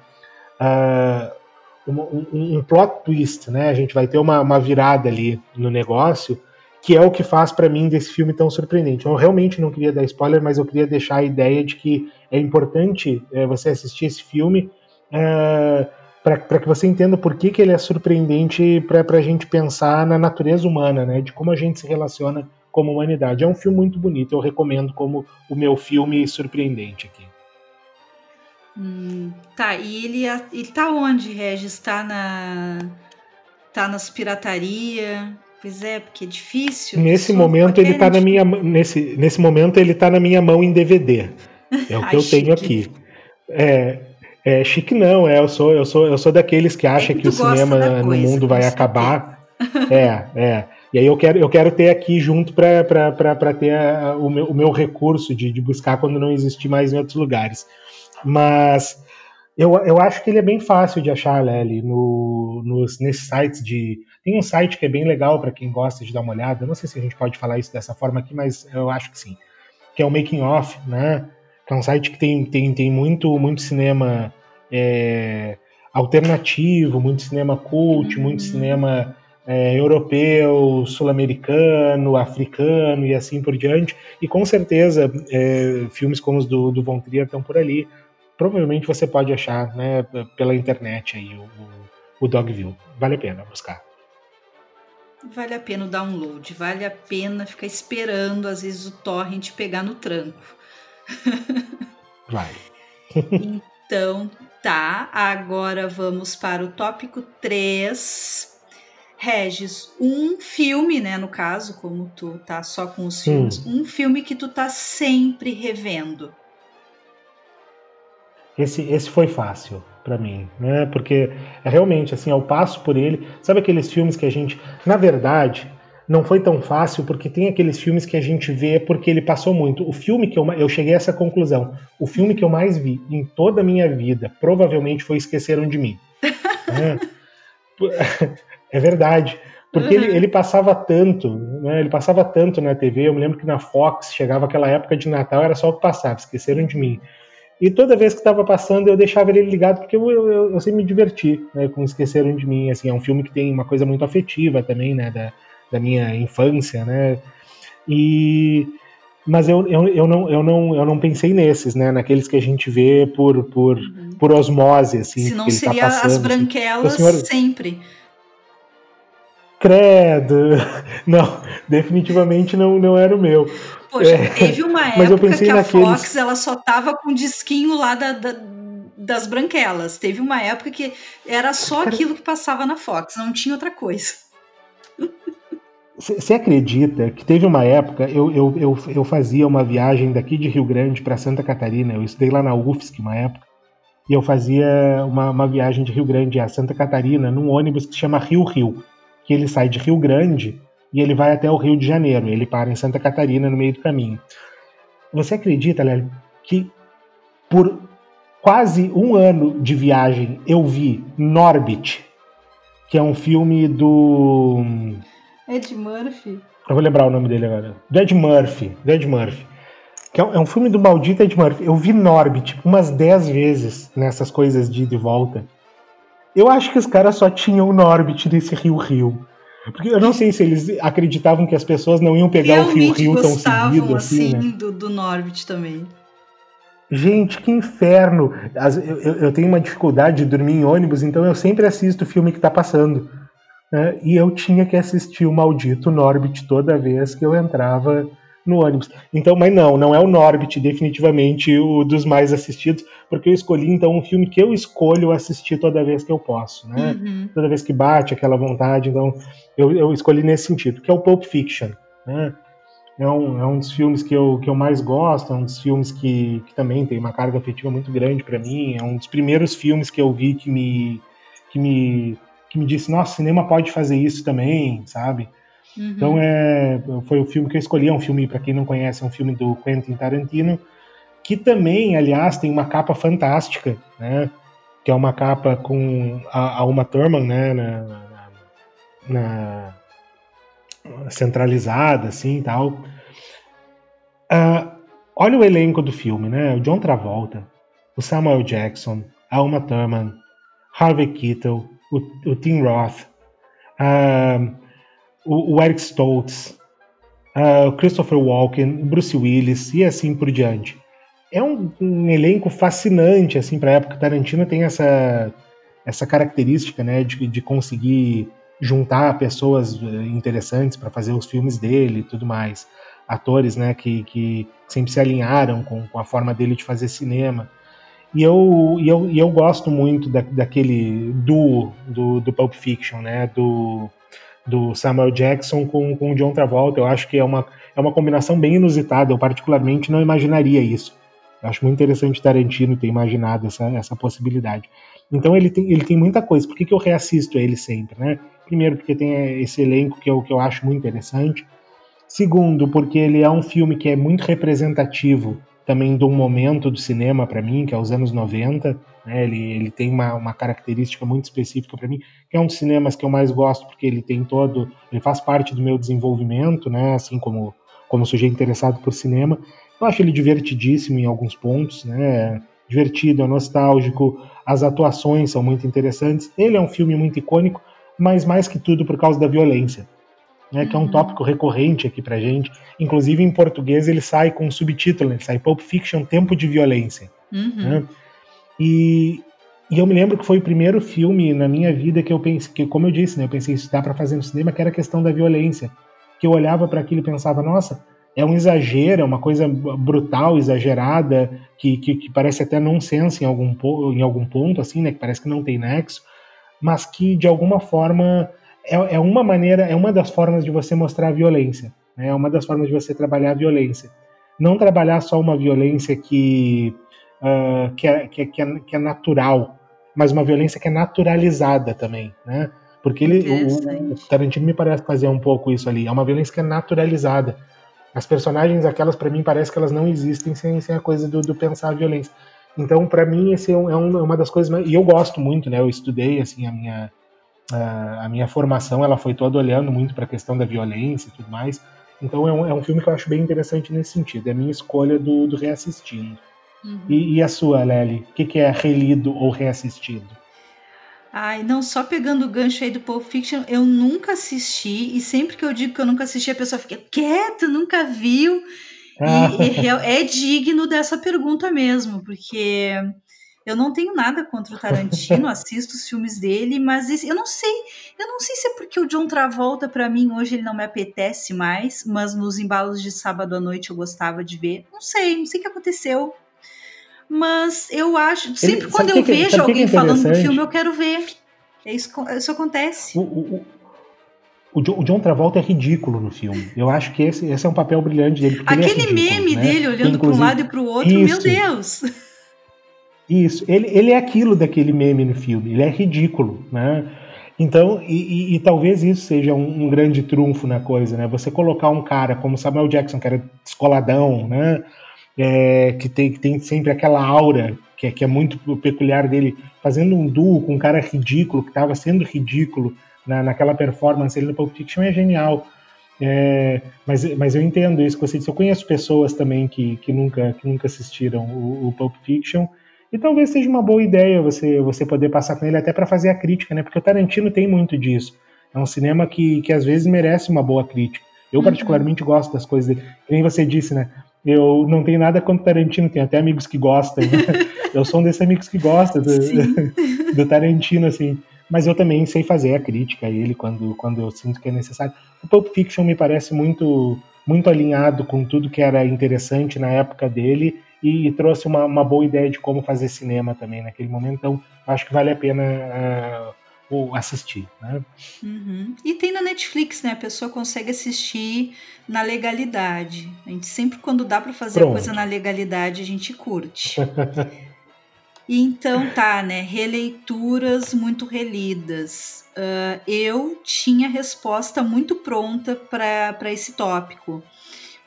S2: uh, um, um, plot twist, né? A gente vai ter uma, uma virada ali no negócio que é o que faz para mim desse filme tão surpreendente. Eu realmente não queria dar spoiler, mas eu queria deixar a ideia de que é importante é, você assistir esse filme é, para que você entenda por que, que ele é surpreendente para a gente pensar na natureza humana, né? De como a gente se relaciona como humanidade. É um filme muito bonito, eu recomendo como o meu filme surpreendente aqui.
S1: Hum, tá, e ele, ele tá onde, Regis? Tá na. Tá nas pirataria? Pois é, porque é difícil.
S2: Nesse momento ele tá na minha nesse, nesse momento ele tá na minha mão em DVD. É o que Ai, eu tenho aqui. É, é, chique não, é, eu sou, eu sou, eu sou daqueles que acham é que, que o cinema no coisa, mundo vai acabar. É, é. E aí eu quero, eu quero ter aqui junto para ter a, o, meu, o meu recurso de, de buscar quando não existir mais em outros lugares. Mas eu, eu acho que ele é bem fácil de achar, Lely, no, nos, nesses sites de. Tem um site que é bem legal para quem gosta de dar uma olhada. Eu não sei se a gente pode falar isso dessa forma aqui, mas eu acho que sim. Que é o Making Off, né? É um site que tem, tem, tem muito, muito cinema é, alternativo, muito cinema cult, uhum. muito cinema é, europeu, sul-americano, africano e assim por diante. E com certeza é, filmes como os do, do Von Trier estão por ali. Provavelmente você pode achar né, pela internet aí o, o, o Dogville. Vale a pena buscar.
S1: Vale a pena o download, vale a pena ficar esperando, às vezes, o torrent pegar no tranco.
S2: Vai.
S1: então, tá. Agora vamos para o tópico 3. Regis, um filme, né, no caso, como tu tá só com os filmes, hum. um filme que tu tá sempre revendo.
S2: Esse, esse foi fácil para mim, né? Porque é realmente assim, eu passo por ele. Sabe aqueles filmes que a gente, na verdade, não foi tão fácil porque tem aqueles filmes que a gente vê porque ele passou muito. O filme que eu, eu cheguei a essa conclusão, o filme que eu mais vi em toda a minha vida provavelmente foi Esqueceram de Mim. é, é verdade, Porque uhum. ele, ele passava tanto, né? Ele passava tanto na TV. Eu me lembro que na Fox chegava aquela época de Natal, era só o que passava, esqueceram de mim. E toda vez que estava passando, eu deixava ele ligado, porque eu, eu, eu sempre me diverti né, com Esqueceram de Mim. Assim, é um filme que tem uma coisa muito afetiva também, né? Da, da minha infância, né? E mas eu, eu, eu, não, eu, não, eu não pensei nesses, né? Naqueles que a gente vê por, por, uhum. por osmose, assim.
S1: Se não tá seria tá passando, as assim. branquelas assim. senhor... sempre.
S2: Credo! Não, definitivamente não, não era o meu.
S1: Poxa, é, teve uma época que a naqueles... Fox ela só tava com o disquinho lá da, da, das branquelas. Teve uma época que era só aquilo que passava na Fox, não tinha outra coisa.
S2: Você acredita que teve uma época, eu, eu, eu, eu, fazia uma viagem daqui de Rio Grande para Santa Catarina, eu estudei lá na UFSC uma época, e eu fazia uma, uma viagem de Rio Grande a Santa Catarina num ônibus que se chama Rio Rio, que ele sai de Rio Grande e ele vai até o Rio de Janeiro, ele para em Santa Catarina no meio do caminho. Você acredita, Léo, que por quase um ano de viagem eu vi Norbit, que é um filme do
S1: Ed Murphy.
S2: Eu vou lembrar o nome dele agora. Do Ed Murphy. Do Ed Murphy. Que é um, é filme do maldito Ed Murphy. Eu vi Norbit tipo, umas 10 vezes nessas coisas de ida e volta. Eu acho que os caras só tinham o Norbit desse Rio Rio. Porque eu não sei se eles acreditavam que as pessoas não iam pegar Realmente o Rio Rio tão seguido assim. assim
S1: né? do, do Norbit também.
S2: Gente, que inferno! Eu, eu, tenho uma dificuldade de dormir em ônibus, então eu sempre assisto o filme que tá passando. Né? E eu tinha que assistir o maldito Norbit toda vez que eu entrava no ônibus. Então, mas não, não é o Norbit definitivamente o dos mais assistidos, porque eu escolhi então um filme que eu escolho assistir toda vez que eu posso, né? Uhum. Toda vez que bate aquela vontade, então eu, eu escolhi nesse sentido, que é o Pulp Fiction, né? É um, é um dos filmes que eu, que eu mais gosto, é um dos filmes que, que também tem uma carga afetiva muito grande para mim, é um dos primeiros filmes que eu vi que me, que me que me disse, nossa, cinema pode fazer isso também, sabe? Uhum. Então é, foi o filme que eu escolhi, é um filme, para quem não conhece, é um filme do Quentin Tarantino, que também, aliás, tem uma capa fantástica, né? Que é uma capa com a, a Uma Thurman, né? Na, na, na centralizada, assim, e tal. Uh, olha o elenco do filme, né? O John Travolta, o Samuel Jackson, a Uma Thurman, Harvey Keitel, o, o Tim Roth, uh, o, o, Eric Stoltz, uh, o Christopher Walken, o Bruce Willis e assim por diante. É um, um elenco fascinante assim para a época. Tarantino tem essa essa característica, né, de, de conseguir juntar pessoas eh, interessantes para fazer os filmes dele e tudo mais. Atores, né, que, que sempre se alinharam com, com a forma dele de fazer cinema. E eu, e eu, e eu gosto muito da, daquele duo do, do Pulp Fiction, né? Do, do Samuel Jackson com, com o John Travolta. Eu acho que é uma, é uma combinação bem inusitada. Eu, particularmente, não imaginaria isso. Eu acho muito interessante Tarantino ter imaginado essa, essa possibilidade. Então, ele tem, ele tem muita coisa. Por que, que eu reassisto a ele sempre, né? Primeiro, porque tem esse elenco que eu, que eu acho muito interessante. Segundo, porque ele é um filme que é muito representativo também de um momento do cinema para mim, que é os anos 90. Né? Ele, ele tem uma, uma característica muito específica para mim, que é um dos cinemas que eu mais gosto, porque ele tem todo. Ele faz parte do meu desenvolvimento, né? assim como, como sujeito interessado por cinema. Eu acho ele divertidíssimo em alguns pontos, né? Divertido, é nostálgico, as atuações são muito interessantes. Ele é um filme muito icônico, mas mais que tudo por causa da violência né, que é um tópico recorrente aqui pra gente. Inclusive em português ele sai com um subtítulo, ele sai Pulp Fiction Tempo de Violência. Uhum. Né? E, e eu me lembro que foi o primeiro filme na minha vida que eu pensei, que, como eu disse, né, eu pensei isso dá para fazer no cinema, que era a questão da violência. Que eu olhava para aquilo e pensava, nossa, é um exagero, é uma coisa brutal, exagerada, que, que, que parece até nonsense em algum, em algum ponto, assim, né, que parece que não tem nexo, mas que de alguma forma é, é uma maneira, é uma das formas de você mostrar a violência. Né? É uma das formas de você trabalhar a violência. Não trabalhar só uma violência que, uh, que, é, que, é, que, é, que é natural, mas uma violência que é naturalizada também, né? Porque ele, o, o Tarantino me parece fazer um pouco isso ali. É uma violência que é naturalizada. As personagens, aquelas, para mim, parece que elas não existem sem, sem a coisa do, do pensar a violência. Então, para mim, esse é, um, é, uma das coisas. Mais... E eu gosto muito, né? Eu estudei, assim, a minha, a minha formação ela foi toda olhando muito para a questão da violência e tudo mais. Então é um, é um filme que eu acho bem interessante nesse sentido. É a minha escolha do, do reassistindo. Uhum. E, e, a sua, Lely? O que, que é relido ou reassistido?
S1: Ai, não, só pegando o gancho aí do Pulp Fiction, eu nunca assisti, e sempre que eu digo que eu nunca assisti, a pessoa fica quieto, nunca viu. Ah. E, e é digno dessa pergunta mesmo, porque eu não tenho nada contra o Tarantino, assisto os filmes dele, mas esse, eu não sei, eu não sei se é porque o John Travolta para mim hoje ele não me apetece mais, mas nos embalos de sábado à noite eu gostava de ver. Não sei, não sei o que aconteceu. Mas eu acho, sempre ele, quando eu que, vejo alguém é falando do filme, eu quero ver. É isso, isso acontece.
S2: O, o, o, o, John Travolta é ridículo no filme. Eu acho que esse, esse é um papel brilhante dele.
S1: Aquele é ridículo, meme né? dele olhando para um lado e para o outro, isso, meu Deus!
S2: Isso, ele, ele é aquilo daquele meme no filme, ele é ridículo, né? Então, e, e, e talvez isso seja um, um, grande trunfo na coisa, né? Você colocar um cara como Samuel Jackson, que era descoladão, né? É, que, tem, que tem sempre aquela aura que é, que é muito peculiar dele, fazendo um duo com um cara ridículo, que estava sendo ridículo na, naquela performance ele no Pulp Fiction, é genial. É, mas, mas eu entendo isso que você disse. Eu conheço pessoas também que, que, nunca, que nunca assistiram o, o Pulp Fiction e talvez seja uma boa ideia você, você poder passar com ele até para fazer a crítica, né? Porque o Tarantino tem muito disso. É um cinema que, que às vezes merece uma boa crítica. Eu, uhum. particularmente, gosto das coisas dele. nem você disse, né? Eu não tenho nada contra o Tarantino, tenho até amigos que gostam. Né? eu sou um desses amigos que gosta do, do, Tarantino, assim. Mas eu também sei fazer a crítica a ele quando, quando eu sinto que é necessário. O Pulp Fiction me parece muito, muito alinhado com tudo que era interessante na época dele e trouxe uma, uma boa ideia de como fazer cinema também naquele momento. Então, acho que vale a pena uh, assistir. Né?
S1: Uhum. E tem na Netflix, né? A pessoa consegue assistir na legalidade. A gente sempre, quando dá para fazer Pronto. coisa na legalidade, a gente curte. E então tá, né? Releituras muito relidas. Uh, eu tinha resposta muito pronta para esse tópico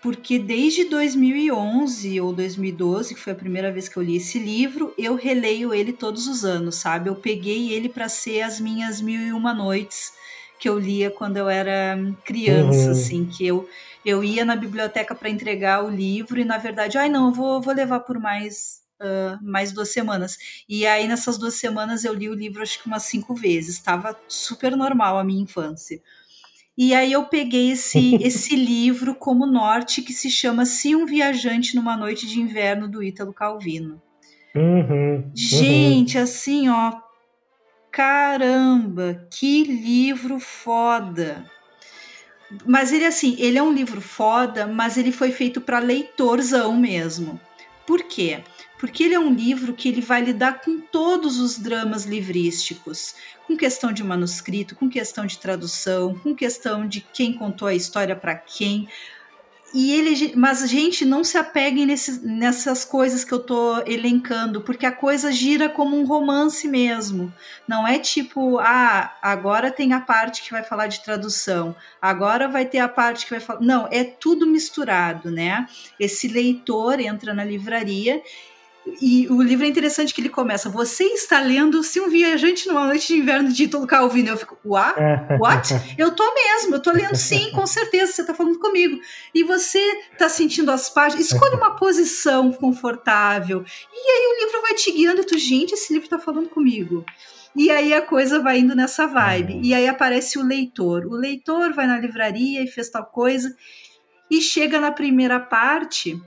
S1: porque desde 2011 ou 2012, que foi a primeira vez que eu li esse livro, eu releio ele todos os anos, sabe? Eu peguei ele para ser as minhas mil e uma noites que eu lia quando eu era criança, uhum. assim, que eu eu ia na biblioteca para entregar o livro e na verdade, ai não, eu vou, vou levar por mais uh, mais duas semanas. E aí nessas duas semanas eu li o livro acho que umas cinco vezes. Estava super normal a minha infância. E aí eu peguei esse, esse livro como norte que se chama Se um Viajante numa Noite de Inverno do Ítalo Calvino.
S2: Uhum, uhum.
S1: Gente, assim, ó, caramba, que livro foda. Mas ele assim, ele é um livro foda, mas ele foi feito para leitorzão mesmo. Por quê? Porque ele é um livro que ele vai lidar com todos os dramas livrísticos com questão de manuscrito, com questão de tradução, com questão de quem contou a história para quem. E ele, mas gente não se apegue nesse, nessas coisas que eu tô elencando, porque a coisa gira como um romance mesmo. Não é tipo, ah, agora tem a parte que vai falar de tradução, agora vai ter a parte que vai falar. Não, é tudo misturado, né? Esse leitor entra na livraria e o livro é interessante que ele começa. Você está lendo Se um Viajante numa Noite de Inverno de Ítalo Calvino. Eu fico, what? What? eu tô mesmo, eu tô lendo sim, com certeza, você tá falando comigo. E você tá sentindo as páginas. Escolhe uma posição confortável. E aí o livro vai te guiando. Tu, gente, esse livro tá falando comigo. E aí a coisa vai indo nessa vibe. E aí aparece o leitor. O leitor vai na livraria e fez tal coisa. E chega na primeira parte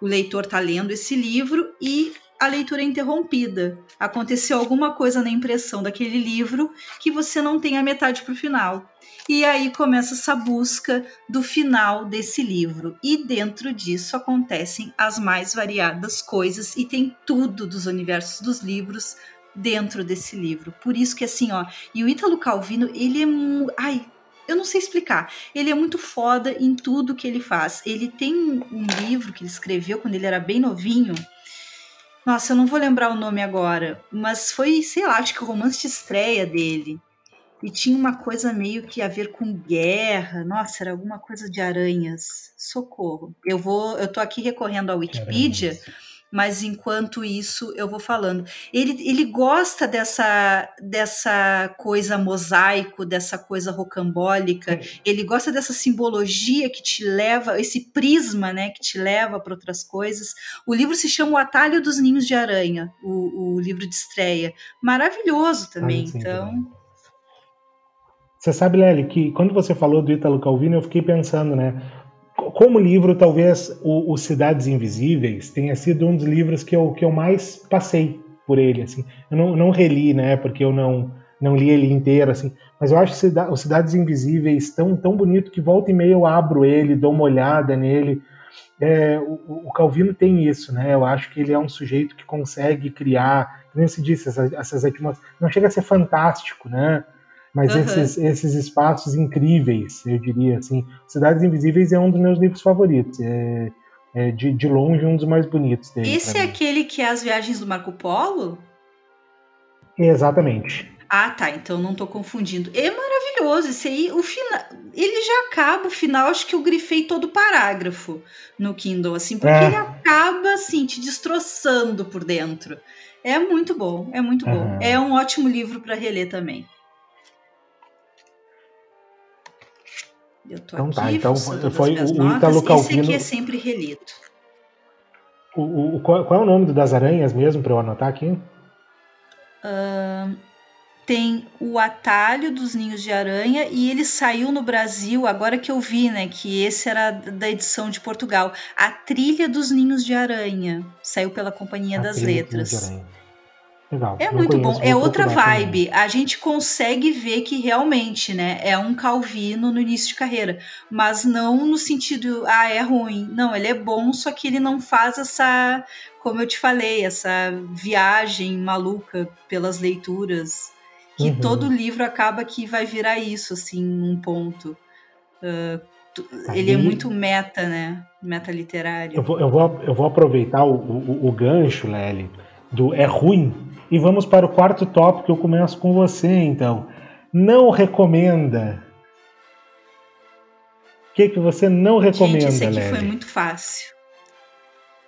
S1: o leitor está lendo esse livro e a leitura é interrompida. Aconteceu alguma coisa na impressão daquele livro que você não tem a metade para o final. E aí começa essa busca do final desse livro. E dentro disso acontecem as mais variadas coisas e tem tudo dos universos dos livros dentro desse livro. Por isso que assim, ó, e o Ítalo Calvino, ele é, ai, eu não sei explicar. Ele é muito foda em tudo que ele faz. Ele tem um livro que ele escreveu quando ele era bem novinho. Nossa, eu não vou lembrar o nome agora, mas foi, sei lá, acho que o romance de estreia dele. E tinha uma coisa meio que a ver com guerra. Nossa, era alguma coisa de aranhas. Socorro. Eu vou, eu tô aqui recorrendo à Wikipedia, mas enquanto isso eu vou falando. Ele, ele gosta dessa, dessa coisa mosaico, dessa coisa rocambólica, ele gosta dessa simbologia que te leva, esse prisma né, que te leva para outras coisas. O livro se chama O Atalho dos Ninhos de Aranha, o, o livro de estreia. Maravilhoso também, ah, então.
S2: Você sabe, Lely, que quando você falou do Ítalo Calvino, eu fiquei pensando, né? Como livro, talvez o, o, Cidades Invisíveis tenha sido um dos livros que eu, que eu mais passei por ele, assim. Eu não, não reli, né? Porque eu não, não li ele inteiro, assim. Mas eu acho o Cidades Invisíveis tão, tão bonito que volta e meia eu abro ele, dou uma olhada nele. É, o, o, Calvino tem isso, né? Eu acho que ele é um sujeito que consegue criar, como se disse, essas, essas atmosferas. Não chega a ser fantástico, né? Mas uhum. esses, esses espaços incríveis, eu diria assim. Cidades Invisíveis é um dos meus livros favoritos. É, é de, de longe um dos mais bonitos dele.
S1: Esse é mim. aquele que é as viagens do Marco Polo?
S2: Exatamente.
S1: Ah, tá. Então não estou confundindo. É maravilhoso. Esse aí, o final. Ele já acaba o final, acho que eu grifei todo o parágrafo no Kindle, assim, porque é. ele acaba assim, te destroçando por dentro. É muito bom, é muito bom. Uhum. É um ótimo livro para reler também. Eu tô então, tá, aqui, tá, então foi o Italo Calvino. Esse aqui é sempre relido.
S2: O, o, qual, qual, é o nome das aranhas mesmo, para eu anotar aqui?
S1: Uh, tem o Atalho dos Ninhos de Aranha e ele saiu no Brasil, agora que eu vi, né, que esse era da edição de Portugal. A Trilha dos Ninhos de Aranha saiu pela Companhia A das Letras.
S2: Legal.
S1: É muito bom. É outra vibe. Também. A gente consegue ver que realmente, né, é um Calvino no início de carreira, mas não no sentido, ah, é ruim. Não, ele é bom, só que ele não faz essa, como eu te falei, essa viagem maluca pelas leituras, que uhum. todo livro acaba que vai virar isso, assim, num ponto. Uh, ele é muito meta, né? Meta literário.
S2: Eu vou, eu vou, eu vou aproveitar o, o, o gancho, Lely, do é ruim e vamos para o quarto tópico, eu começo com você, então. Não recomenda. O que, que você não recomenda, Gente, esse
S1: aqui
S2: Lely?
S1: foi muito fácil.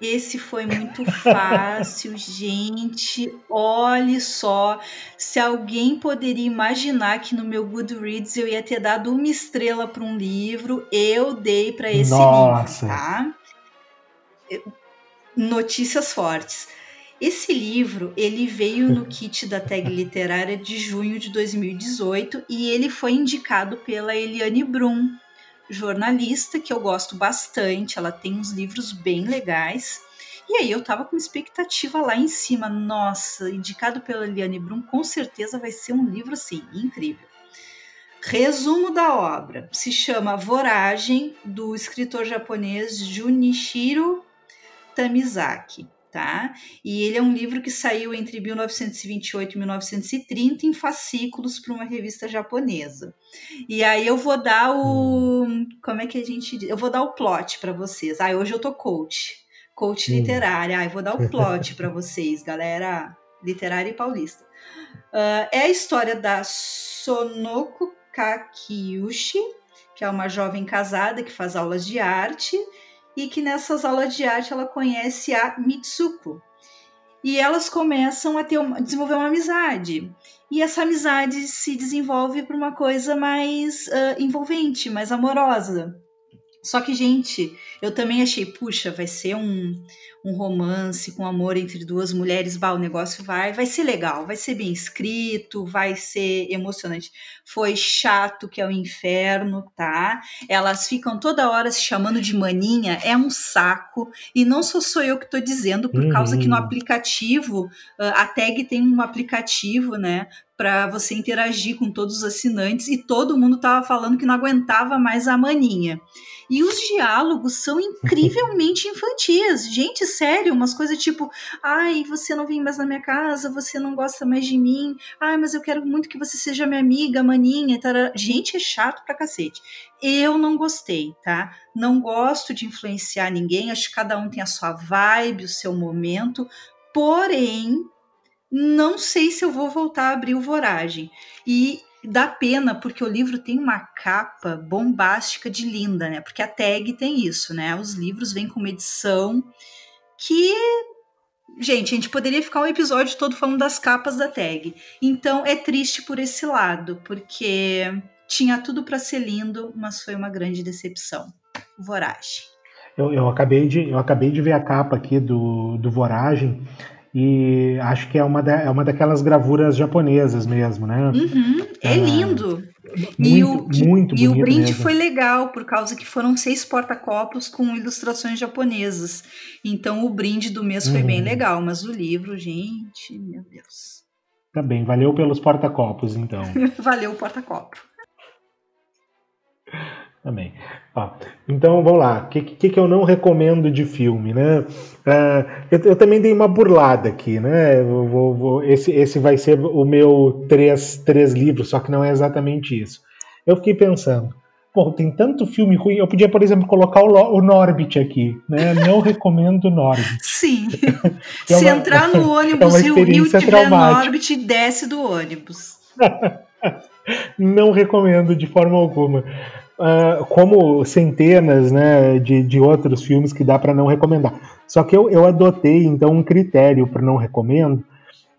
S1: Esse foi muito fácil, gente. Olhe só. Se alguém poderia imaginar que no meu Goodreads eu ia ter dado uma estrela para um livro, eu dei para esse Nossa. livro, tá? Notícias fortes. Esse livro, ele veio no kit da tag literária de junho de 2018 e ele foi indicado pela Eliane Brum, jornalista que eu gosto bastante, ela tem uns livros bem legais. E aí eu tava com expectativa lá em cima, nossa, indicado pela Eliane Brum, com certeza vai ser um livro assim, incrível. Resumo da obra: se chama Voragem, do escritor japonês Junichiro Tamizaki tá? E ele é um livro que saiu entre 1928 e 1930 em fascículos para uma revista japonesa. E aí eu vou dar o como é que a gente diz? Eu vou dar o plot para vocês. Ah, hoje eu tô coach, coach hum. literária. Ah, eu vou dar o plot para vocês, galera literária e paulista. Uh, é a história da Sonoko Kakiushi, que é uma jovem casada que faz aulas de arte e que nessas aulas de arte ela conhece a Mitsuko. E elas começam a ter uma, desenvolver uma amizade. E essa amizade se desenvolve para uma coisa mais uh, envolvente, mais amorosa. Só que, gente, eu também achei, puxa, vai ser um, um romance com amor entre duas mulheres, bah, o negócio vai, vai ser legal, vai ser bem escrito, vai ser emocionante. Foi chato que é o inferno, tá? Elas ficam toda hora se chamando de maninha, é um saco, e não sou só eu que tô dizendo, por uhum. causa que no aplicativo, a tag tem um aplicativo, né, para você interagir com todos os assinantes, e todo mundo tava falando que não aguentava mais a maninha. E os diálogos são incrivelmente infantis. Gente, sério, umas coisas tipo: ai, você não vem mais na minha casa, você não gosta mais de mim, ai, mas eu quero muito que você seja minha amiga, maninha. Tarará. Gente, é chato pra cacete. Eu não gostei, tá? Não gosto de influenciar ninguém, acho que cada um tem a sua vibe, o seu momento. Porém, não sei se eu vou voltar a abrir o Voragem. E dá pena porque o livro tem uma capa bombástica de linda, né? Porque a tag tem isso, né? Os livros vêm com uma edição que Gente, a gente poderia ficar um episódio todo falando das capas da tag. Então é triste por esse lado, porque tinha tudo para ser lindo, mas foi uma grande decepção. Voragem.
S2: Eu, eu, acabei de, eu acabei de ver a capa aqui do, do Voragem e acho que é uma, da, é uma daquelas gravuras japonesas mesmo, né?
S1: Uhum, é, é lindo.
S2: Muito, e o, muito
S1: E
S2: o
S1: brinde
S2: mesmo.
S1: foi legal, por causa que foram seis porta-copos com ilustrações japonesas. Então o brinde do mês foi bem
S2: Uhum.
S1: legal, mas o livro, gente, meu Deus.
S2: Tá bem, valeu pelos porta-copos, então.
S1: Valeu o porta-copo.
S2: Também. Ó, então vamos lá. O que, que, que eu não recomendo de filme, né? Ah, eu, eu também dei uma burlada aqui, né? Vou- vou- esse, esse vai ser o meu três, três livros, só que não é exatamente isso. Eu fiquei pensando, pô, tem tanto filme ruim. Eu podia, por exemplo, colocar o, o Norbit aqui, né? Não recomendo o Norbit.
S1: Sim.
S2: É
S1: Se
S2: uma-
S1: entrar no
S2: é
S1: ônibus
S2: uma
S1: e o Rio tiver
S2: traumática.
S1: Orbit, desce do ônibus.
S2: não recomendo de forma alguma. Ah, como centenas né, de, de outros filmes que dá para não recomendar. Só que eu, eu adotei então um critério para não recomendo,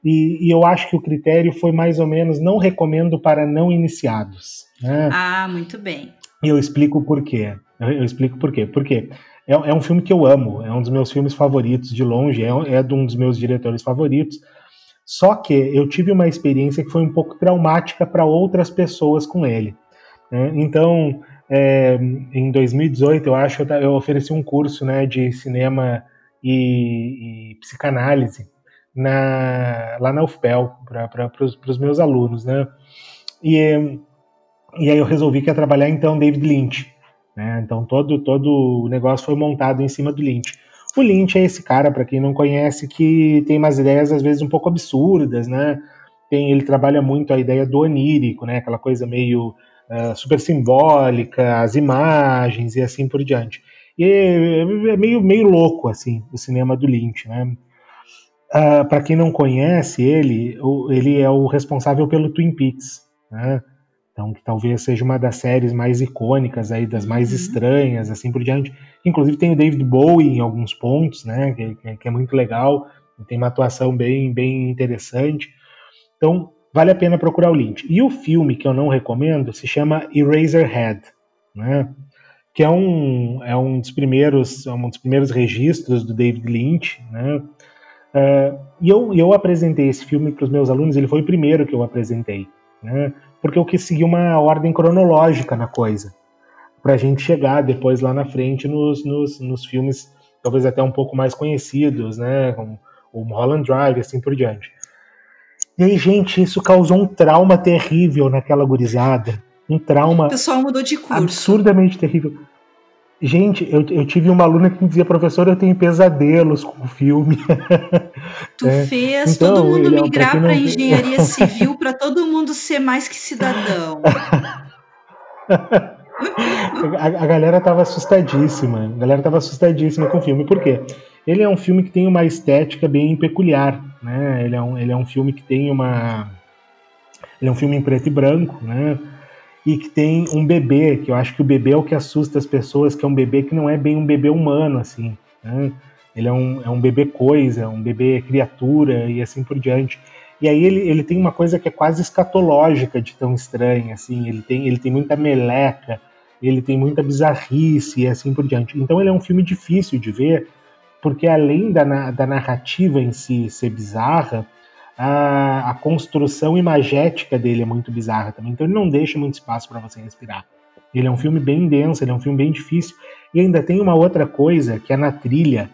S2: e, e eu acho que o critério foi mais ou menos não recomendo para não iniciados. Né?
S1: Ah, muito bem.
S2: E eu explico por quê. Eu, eu explico por quê. Porque é, é um filme que eu amo, é um dos meus filmes favoritos de longe, é, é de um dos meus diretores favoritos. Só que eu tive uma experiência que foi um pouco traumática para outras pessoas com ele. né? Então, é, em 2018, eu acho, eu ofereci um curso né, de cinema e, e psicanálise na, lá na UFPEL para os meus alunos. Né? E, e aí eu resolvi que ia trabalhar então David Lynch. Né? Então todo, todo o negócio foi montado em cima do Lynch. O Lynch é esse cara, para quem não conhece, que tem umas ideias às vezes um pouco absurdas, né? Tem, ele trabalha muito a ideia do onírico, né? Aquela coisa meio uh, super simbólica, as imagens e assim por diante. E é, é meio, meio louco, assim, o cinema do Lynch, né? Uh, para quem não conhece ele, o, ele é o responsável pelo Twin Peaks, né? Então, que talvez seja uma das séries mais icônicas aí, das mais
S1: Uhum.
S2: estranhas, assim por diante. Inclusive tem o David Bowie em alguns pontos, né? Que, que- que é muito legal, tem uma atuação bem, bem interessante. Então, vale a pena procurar o Lynch. E o filme que eu não recomendo se chama Eraserhead, né? Que é um, é um dos primeiros, é um dos primeiros registros do David Lynch, né? Uh, e eu, eu apresentei esse filme para os meus alunos, ele foi o primeiro que eu apresentei, né? Porque eu quis seguir uma ordem cronológica na coisa, para a gente chegar depois lá na frente nos, nos, nos filmes, talvez até um pouco mais conhecidos, né? Como o Mulholland Drive, assim por diante. E aí, gente, isso causou um trauma terrível naquela gurizada. Um trauma
S1: O pessoal mudou de curso.
S2: absurdamente terrível. Gente, eu, eu tive uma aluna que me dizia, professor, eu tenho pesadelos com o filme.
S1: Tu
S2: É.
S1: Então,
S2: Então,
S1: todo mundo
S2: ele é
S1: migrar para
S2: não-
S1: engenharia civil para todo mundo ser mais que cidadão.
S2: a, a galera tava assustadíssima. A galera tava assustadíssima com o filme. Por quê? Ele é um filme que tem uma estética bem peculiar, né? Ele é um, ele é um filme que tem uma... Ele é um filme em preto e branco, né? E que tem um bebê, que eu acho que o bebê é o que assusta as pessoas, que é um bebê que não é bem um bebê humano, assim, né? Ele é um, é um bebê coisa, um bebê criatura e assim por diante. E aí ele, ele tem uma coisa que é quase escatológica de tão estranha, assim. Ele tem, ele tem muita meleca, ele tem muita bizarrice e assim por diante. Então ele é um filme difícil de ver, porque além da, da narrativa em si ser bizarra, a, a construção imagética dele é muito bizarra também. Então ele não deixa muito espaço para você respirar. Ele é um filme bem denso, ele é um filme bem difícil. E ainda tem uma outra coisa, que é na trilha.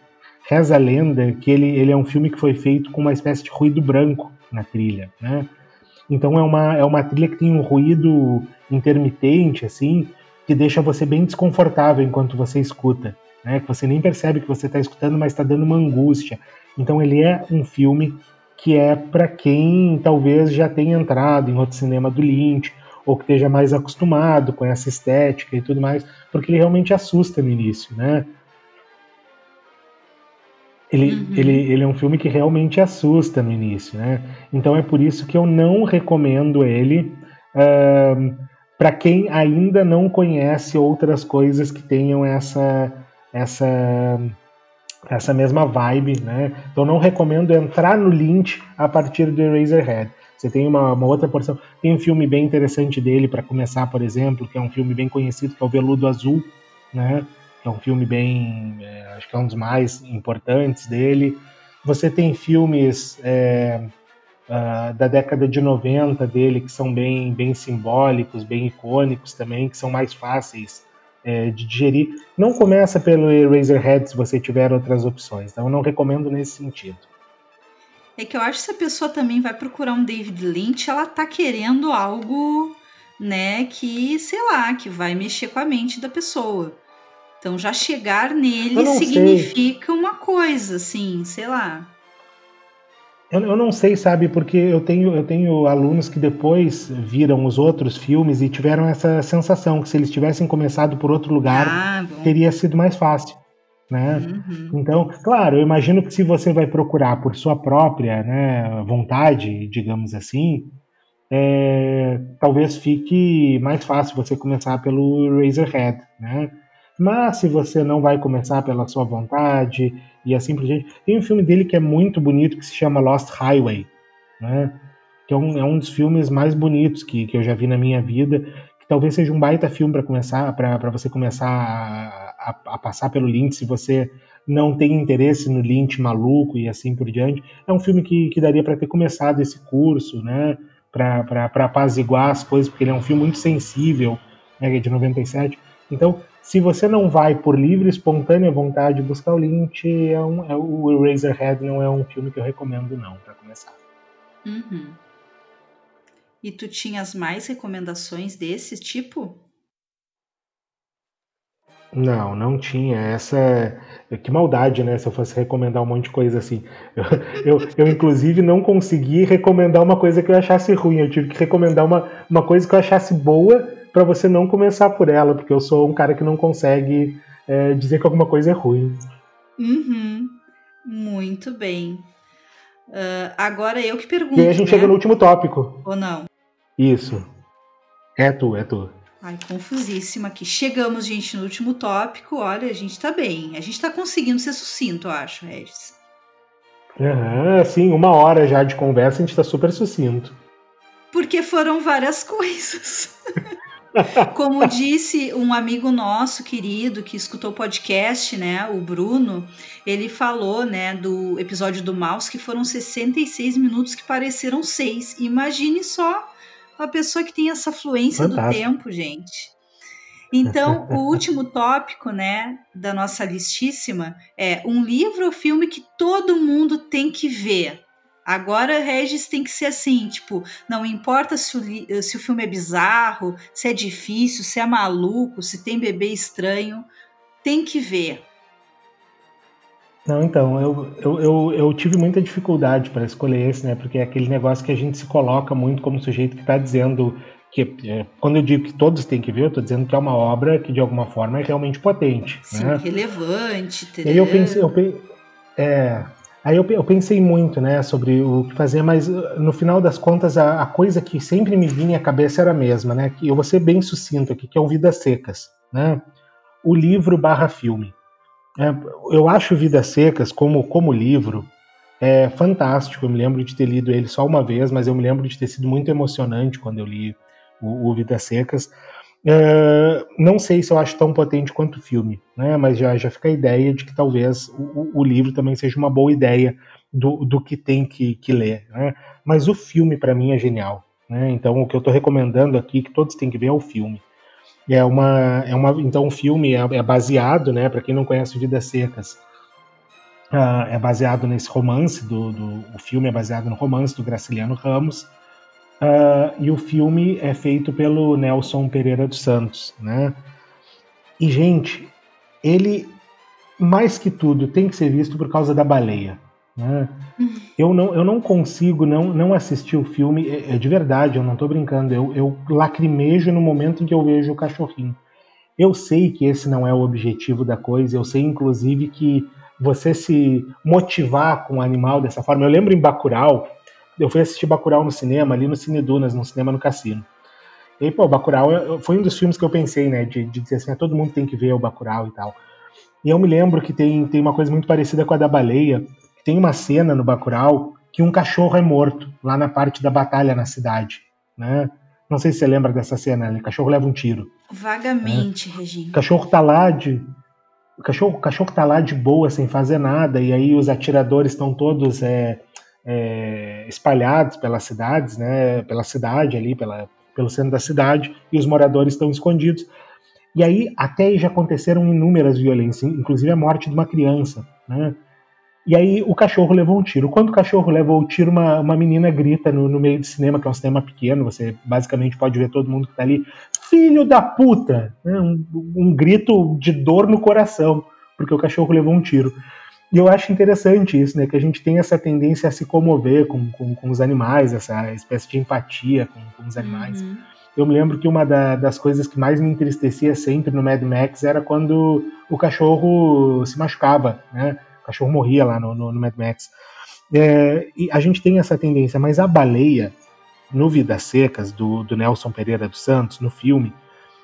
S2: Reza a lenda que ele, ele é um filme que foi feito com uma espécie de ruído branco na trilha, né? Então é uma, é uma trilha que tem um ruído intermitente, assim, que deixa você bem desconfortável enquanto você escuta, né? Que você nem percebe que você está escutando, mas está dando uma angústia. Então ele é um filme que é para quem talvez já tenha entrado em outro cinema do Lynch ou que esteja mais acostumado com essa estética e tudo mais, porque ele realmente assusta no início, né? Ele,
S1: Uhum.
S2: ele, ele é um filme que realmente assusta no início, né? Então é por isso que eu não recomendo ele para quem ainda não conhece outras coisas que tenham essa essa essa mesma vibe, né? Então não recomendo entrar no Lynch a partir do Eraserhead. Você tem uma, uma outra porção. Tem um filme bem interessante dele para começar, por exemplo, que é um filme bem conhecido, que é o Veludo Azul, né? Que é um filme bem, é, acho que é um dos mais importantes dele. Você tem filmes é, uh, da década de 90 dele que são bem, bem simbólicos, bem icônicos também, que são mais fáceis é, de digerir. Não começa pelo Eraserhead se você tiver outras opções, então eu não recomendo nesse sentido.
S1: É que eu acho que se a pessoa também vai procurar um David Lynch, ela tá querendo algo, né, que, sei lá, que vai mexer com a mente da pessoa. Então já chegar nele significa sei. uma coisa, assim, sei lá.
S2: Eu, eu, não sei, sabe, porque eu tenho, eu tenho alunos que depois viram os outros filmes e tiveram essa sensação que se eles tivessem começado por outro lugar, ah, teria sido mais fácil. Né? Uhum. Então, claro, eu imagino que se você vai procurar por sua própria né, vontade, digamos assim, é, talvez fique mais fácil você começar pelo Razorhead, né? Mas se você não vai começar pela sua vontade e assim por diante, tem um filme dele que é muito bonito que se chama Lost Highway, né? Que é um, é um dos filmes mais bonitos que, que eu já vi na minha vida, que talvez seja um baita filme para começar, para você começar a, a, a, passar pelo Lynch, se você não tem interesse no Lynch maluco e assim por diante. É um filme que, que daria para ter começado esse curso, né? Para apaziguar as coisas, porque ele é um filme muito sensível, né, de 97. Então, se você não vai por livre, espontânea vontade buscar o Lynch, é um, é, o Eraserhead não é um filme que eu recomendo não, para começar.
S1: Uhum. E tu tinhas mais recomendações desse tipo?
S2: Não, não tinha. Essa. Que maldade, né? Se eu fosse recomendar um monte de coisa assim. Eu, eu, eu, inclusive, não consegui recomendar uma coisa que eu achasse ruim. Eu tive que recomendar uma, uma coisa que eu achasse boa para você não começar por ela, porque eu sou um cara que não consegue é, dizer que alguma coisa é ruim.
S1: Uhum. Muito bem. Uh, agora eu que pergunto.
S2: E aí a gente
S1: né?
S2: chega no último tópico.
S1: Ou não?
S2: Isso. É tu, é tu.
S1: Ai, confusíssima aqui. Chegamos, gente, no último tópico. Olha, a gente tá bem. A gente tá conseguindo ser sucinto, eu acho, Regis.
S2: Aham, sim, uma hora já de conversa, a gente tá super sucinto.
S1: Porque foram várias coisas. Como disse um amigo nosso querido que escutou o podcast, né, o Bruno, ele falou, né, do episódio do Mouse que foram 66 minutos que pareceram seis. Imagine só uma pessoa que tem essa fluência Fantástico. do tempo, gente. Então, o último tópico, né, da nossa listíssima é um livro ou filme que todo mundo tem que ver. Agora, Regis tem que ser assim, tipo, não importa se o, se o filme é bizarro, se é difícil, se é maluco, se tem bebê estranho, tem que ver.
S2: Não, então, eu, eu, eu, eu tive muita dificuldade para escolher esse, né? Porque é aquele negócio que a gente se coloca muito como sujeito que está dizendo que, é, quando eu digo que todos têm que ver, eu estou dizendo que é uma obra que de alguma forma é realmente potente.
S1: Sim,
S2: né?
S1: relevante.
S2: E aí eu pensei, eu, é, Aí eu, eu, pensei muito, né, sobre o que fazer, mas uh, no final das contas a, a, coisa que sempre me vinha à cabeça era a mesma, né, que eu vou ser bem sucinto aqui, que é o Vidas Secas, né, o livro barra filme. É, eu acho Vidas Secas como, como livro é fantástico, eu me lembro de ter lido ele só uma vez, mas eu me lembro de ter sido muito emocionante quando eu li o, o Vidas Secas, Uh, não sei se eu acho tão potente quanto o filme, né? mas já, já fica a ideia de que talvez o, o livro também seja uma boa ideia do, do que tem que, que ler. Né? Mas o filme, para mim, é genial. Né? Então, o que eu estou recomendando aqui, que todos têm que ver, é o filme. É uma, é uma, então, o filme é, é baseado, né, para quem não conhece Vidas Secas, uh, é baseado nesse romance, do, do, o filme é baseado no romance do Graciliano Ramos, Uh, e o filme é feito pelo Nelson Pereira dos Santos, né? E, gente, ele, mais que tudo, tem que ser visto por causa da baleia. Né? Eu, não, eu não consigo não, não assistir o filme, é, é de verdade, eu não estou brincando, eu, eu lacrimejo no momento em que eu vejo o cachorrinho. Eu sei que esse não é o objetivo da coisa, eu sei, inclusive, que você se motivar com o animal dessa forma. Eu lembro em Bacurau, eu fui assistir Bacurau no cinema, ali no Cine Dunas, no cinema no Cassino. E, pô, Bacurau foi um dos filmes que eu pensei, né, de, de dizer assim, ah, todo mundo tem que ver o Bacurau e tal. E eu me lembro que tem, tem uma coisa muito parecida com a da baleia. Tem uma cena no Bacurau que um cachorro é morto lá na parte da batalha na cidade, né? Não sei se você lembra dessa cena, o cachorro leva um tiro.
S1: Vagamente, né? Regina.
S2: O cachorro tá lá de o cachorro, o cachorro tá lá de boa, sem fazer nada, e aí os atiradores estão todos é, é, espalhados pelas cidades, né? Pela cidade ali, pela, pelo centro da cidade, e os moradores estão escondidos. E aí até já aconteceram inúmeras violências, inclusive a morte de uma criança, né? E aí o cachorro levou um tiro. Quando o cachorro levou o tiro, uma, uma menina grita no, no meio do cinema, que é um cinema pequeno, você basicamente pode ver todo mundo que tá ali, filho da puta! Né? Um, um grito de dor no coração, porque o cachorro levou um tiro. E eu acho interessante isso, né? Que a gente tem essa tendência a se comover com, com, com os animais, essa espécie de empatia com, com os animais. Uhum. Eu me lembro que uma da, das coisas que mais me entristecia sempre no Mad Max era quando o cachorro se machucava, né? O cachorro morria lá no, no, no Mad Max. É, e a gente tem essa tendência, mas a baleia, no Vidas Secas, do, do Nelson Pereira dos Santos, no filme,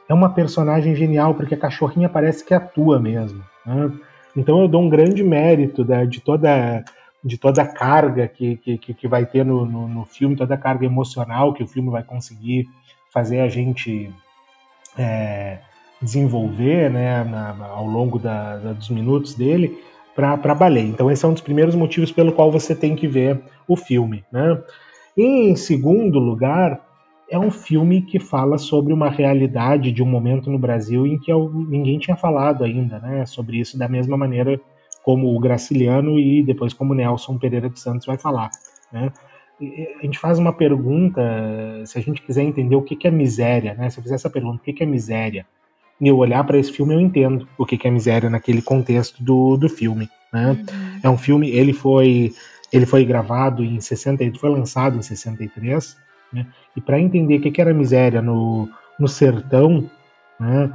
S2: é uma personagem genial, porque a cachorrinha parece que atua mesmo. Né? Então eu dou um grande mérito da, de toda de toda a carga que, que, que vai ter no, no, no, filme, toda a carga emocional que o filme vai conseguir fazer a gente é, desenvolver né, na, ao longo da, da, dos minutos dele para baleia. Então esse é um dos primeiros motivos pelo qual você tem que ver o filme. Né? Em segundo lugar, é um filme que fala sobre uma realidade de um momento no Brasil em que ninguém tinha falado ainda, né, sobre isso da mesma maneira como o Graciliano e depois como Nelson Pereira de Santos vai falar, né. A gente faz uma pergunta, se a gente quiser entender o que é miséria, né? Se eu fizer essa pergunta, o que é miséria? E eu olhar para esse filme, eu entendo o que é miséria naquele contexto do, do filme, né? Uhum. É um filme, ele foi ele foi gravado em 60, foi lançado em 63, né? E para entender o que, era miséria no, no sertão, né,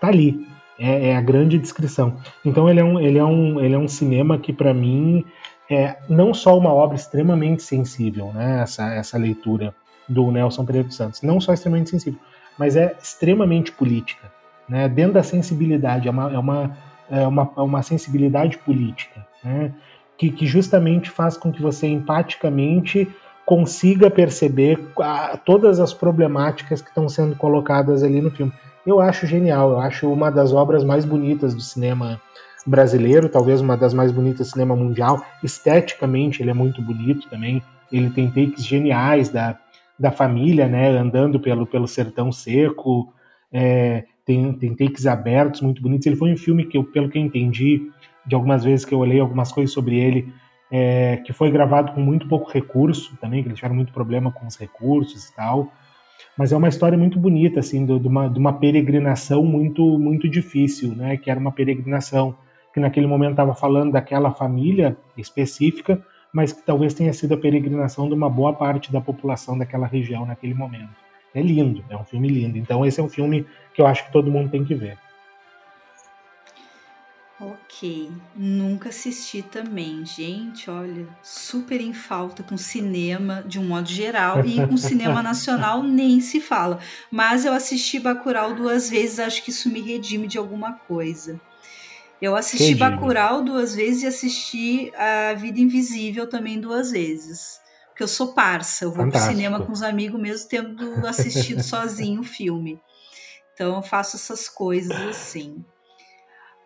S2: tá ali. É, é, a grande descrição. Então ele é um, ele é um, ele é um cinema que para mim é não só uma obra extremamente sensível, né? Essa, essa leitura do Nelson Pereira dos Santos, não só extremamente sensível, mas é extremamente política, né? Dentro da sensibilidade é uma, é uma, é uma, é uma sensibilidade política, né? Que, que justamente faz com que você empaticamente consiga perceber todas as problemáticas que estão sendo colocadas ali no filme. Eu acho genial, eu acho uma das obras mais bonitas do cinema brasileiro, talvez uma das mais bonitas do cinema mundial. Esteticamente, ele é muito bonito também. Ele tem takes geniais da, da família, né, andando pelo, pelo sertão seco. É, tem, tem takes abertos muito bonitos. Ele foi um filme que, eu, pelo que eu entendi, de algumas vezes que eu olhei algumas coisas sobre ele, é, que foi gravado com muito pouco recurso também, que eles tiveram muito problema com os recursos e tal. Mas é uma história muito bonita, assim, de, uma, de uma peregrinação muito, muito difícil, né? Que era uma peregrinação que naquele momento estava falando daquela família específica, mas que talvez tenha sido a peregrinação de uma boa parte da população daquela região naquele momento. É lindo, é um filme lindo. Então esse é um filme que eu acho que todo mundo tem que ver.
S1: Ok, nunca assisti também. Gente, olha, super em falta com cinema de um modo geral e com cinema nacional nem se fala. Mas eu assisti Bacurau duas vezes, acho que isso me redime de alguma coisa. Eu assisti Entendi. Bacurau duas vezes e assisti A Vida Invisível também duas vezes. Porque eu sou parça, eu vou Fantástico. pro cinema com os amigos mesmo tendo assistido sozinho o filme. Então eu faço essas coisas assim.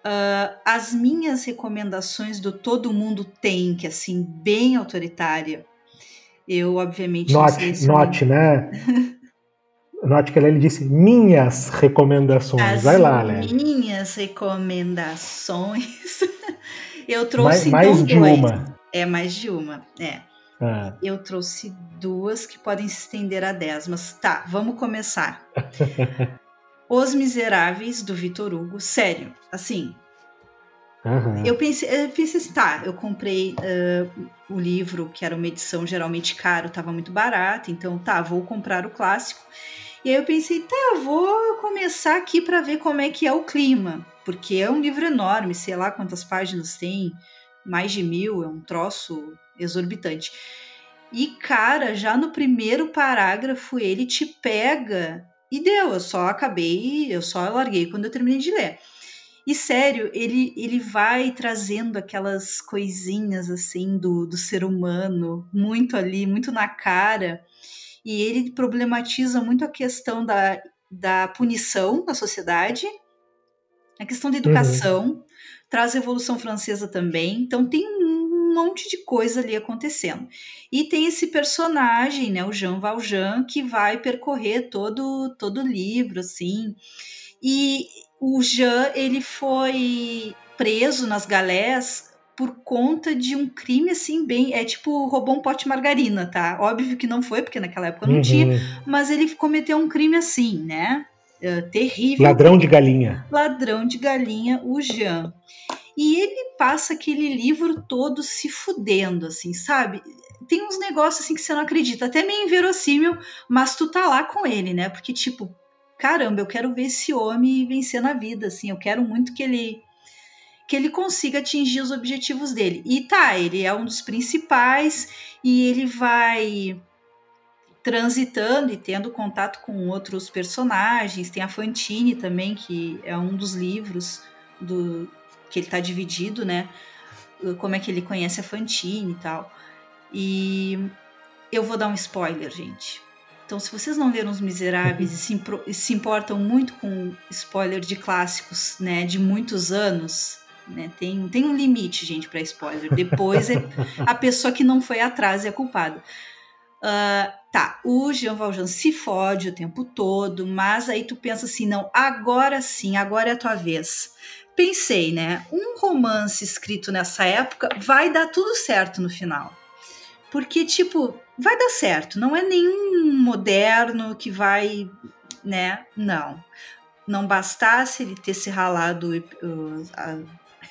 S1: Uh, as minhas recomendações do Todo Mundo Tem, que é assim, bem autoritária, eu obviamente
S2: note, note, né? note que ele disse minhas recomendações. As Vai lá, né?
S1: Minhas recomendações. eu trouxe
S2: mais, mais de dois. uma.
S1: É mais de uma, é. Ah. Eu trouxe duas que podem se estender a dez, mas tá, vamos começar. Os Miseráveis, do Vitor Hugo. Sério, assim. Uhum. Eu, pensei, eu pensei assim, tá, eu comprei uh, o livro, que era uma edição geralmente caro, tava muito barato, então tá, vou comprar o clássico. E aí eu pensei, tá, eu vou começar aqui para ver como é que é o clima, porque é um livro enorme, sei lá quantas páginas tem, mais de mil, é um troço exorbitante. E cara, já no primeiro parágrafo ele te pega e deu, eu só acabei, eu só larguei quando eu terminei de ler. E sério, ele, ele vai trazendo aquelas coisinhas assim do, do ser humano, muito ali, muito na cara. E ele problematiza muito a questão da, da punição na sociedade, a questão da educação, uhum. traz a Revolução Francesa também. Então tem um monte de coisa ali acontecendo. E tem esse personagem, né, o Jean Valjean, que vai percorrer todo todo o livro, assim. E o Jean ele foi preso nas galés por conta de um crime assim bem é tipo roubou um pote de margarina tá óbvio que não foi porque naquela época não uhum. tinha mas ele cometeu um crime assim né uh, terrível
S2: ladrão de galinha
S1: ladrão de galinha o Jean e ele passa aquele livro todo se fudendo assim sabe tem uns negócios assim que você não acredita até meio inverossímil mas tu tá lá com ele né porque tipo caramba, eu quero ver esse homem vencer na vida, assim, eu quero muito que ele que ele consiga atingir os objetivos dele. E tá, ele é um dos principais e ele vai transitando e tendo contato com outros personagens. Tem a Fantine também, que é um dos livros do que ele está dividido, né? Como é que ele conhece a Fantine e tal. E eu vou dar um spoiler, gente. Então, se vocês não leram Os Miseráveis e se, e se importam muito com spoiler de clássicos, né, de muitos anos, né, tem, tem um limite, gente, para spoiler. Depois é a pessoa que não foi atrás é a culpada. Uh, tá, o Jean Valjean se fode o tempo todo, mas aí tu pensa assim, não, agora sim, agora é a tua vez. Pensei, né, um romance escrito nessa época vai dar tudo certo no final. Porque, tipo, vai dar certo. Não é nenhum moderno que vai, né? Não. Não bastasse ele ter se ralado uh, a,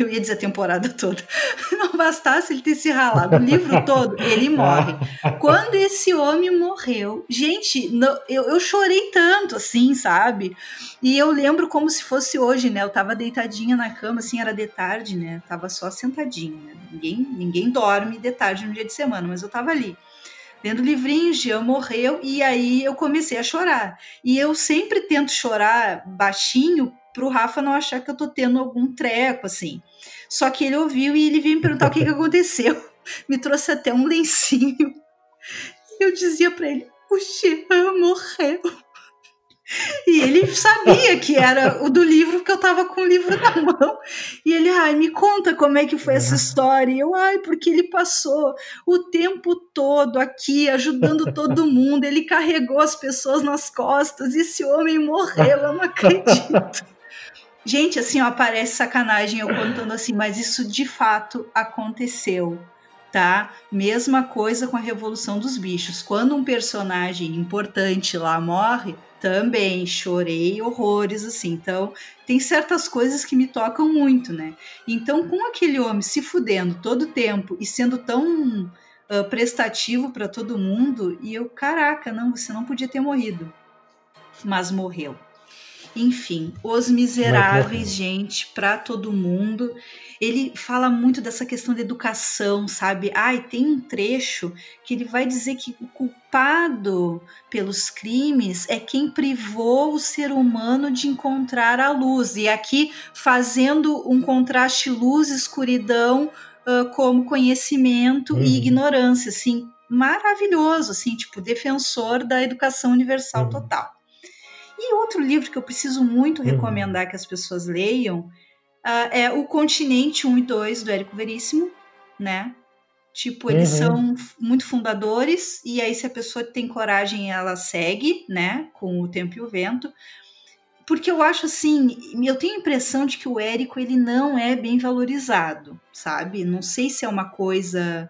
S1: eu ia dizer a temporada toda. Não bastasse ele ter se ralado o livro todo, ele morre. Quando esse homem morreu, gente, eu, eu chorei tanto assim, sabe? E eu lembro como se fosse hoje, né? Eu tava deitadinha na cama, assim, era de tarde, né? Tava só sentadinha, né? Ninguém, ninguém dorme de tarde no dia de semana, mas eu tava ali lendo livrinho, Jean morreu e aí eu comecei a chorar. E eu sempre tento chorar baixinho para o Rafa não achar que eu tô tendo algum treco assim. Só que ele ouviu e ele veio me perguntar o que, que aconteceu. Me trouxe até um lencinho. E eu dizia para ele: "O Jean morreu". E ele sabia que era o do livro, porque eu tava com o livro na mão. E ele, ai, me conta como é que foi essa história. E eu, ai, porque ele passou o tempo todo aqui, ajudando todo mundo. Ele carregou as pessoas nas costas. E esse homem morreu, eu não acredito. Gente, assim, ó, parece sacanagem eu contando assim, mas isso de fato aconteceu tá? Mesma coisa com a Revolução dos Bichos. Quando um personagem importante lá morre, também chorei horrores, assim. Então, tem certas coisas que me tocam muito, né? Então, com aquele homem se fudendo todo tempo e sendo tão uh, prestativo para todo mundo, e eu, caraca, não, você não podia ter morrido. Mas morreu. Enfim, Os Miseráveis, gente, para todo mundo. Ele fala muito dessa questão da educação, sabe? Ai, tem um trecho que ele vai dizer que o culpado pelos crimes é quem privou o ser humano de encontrar a luz. E aqui fazendo um contraste luz escuridão uh, como conhecimento uhum. e ignorância, assim, maravilhoso, assim, tipo defensor da educação universal uhum. total. E outro livro que eu preciso muito uhum. recomendar que as pessoas leiam uh, é O Continente 1 e 2 do Érico Veríssimo, né? Tipo, eles uhum. são muito fundadores, e aí, se a pessoa tem coragem, ela segue, né? Com o tempo e o vento. Porque eu acho assim, eu tenho a impressão de que o Érico ele não é bem valorizado, sabe? Não sei se é uma coisa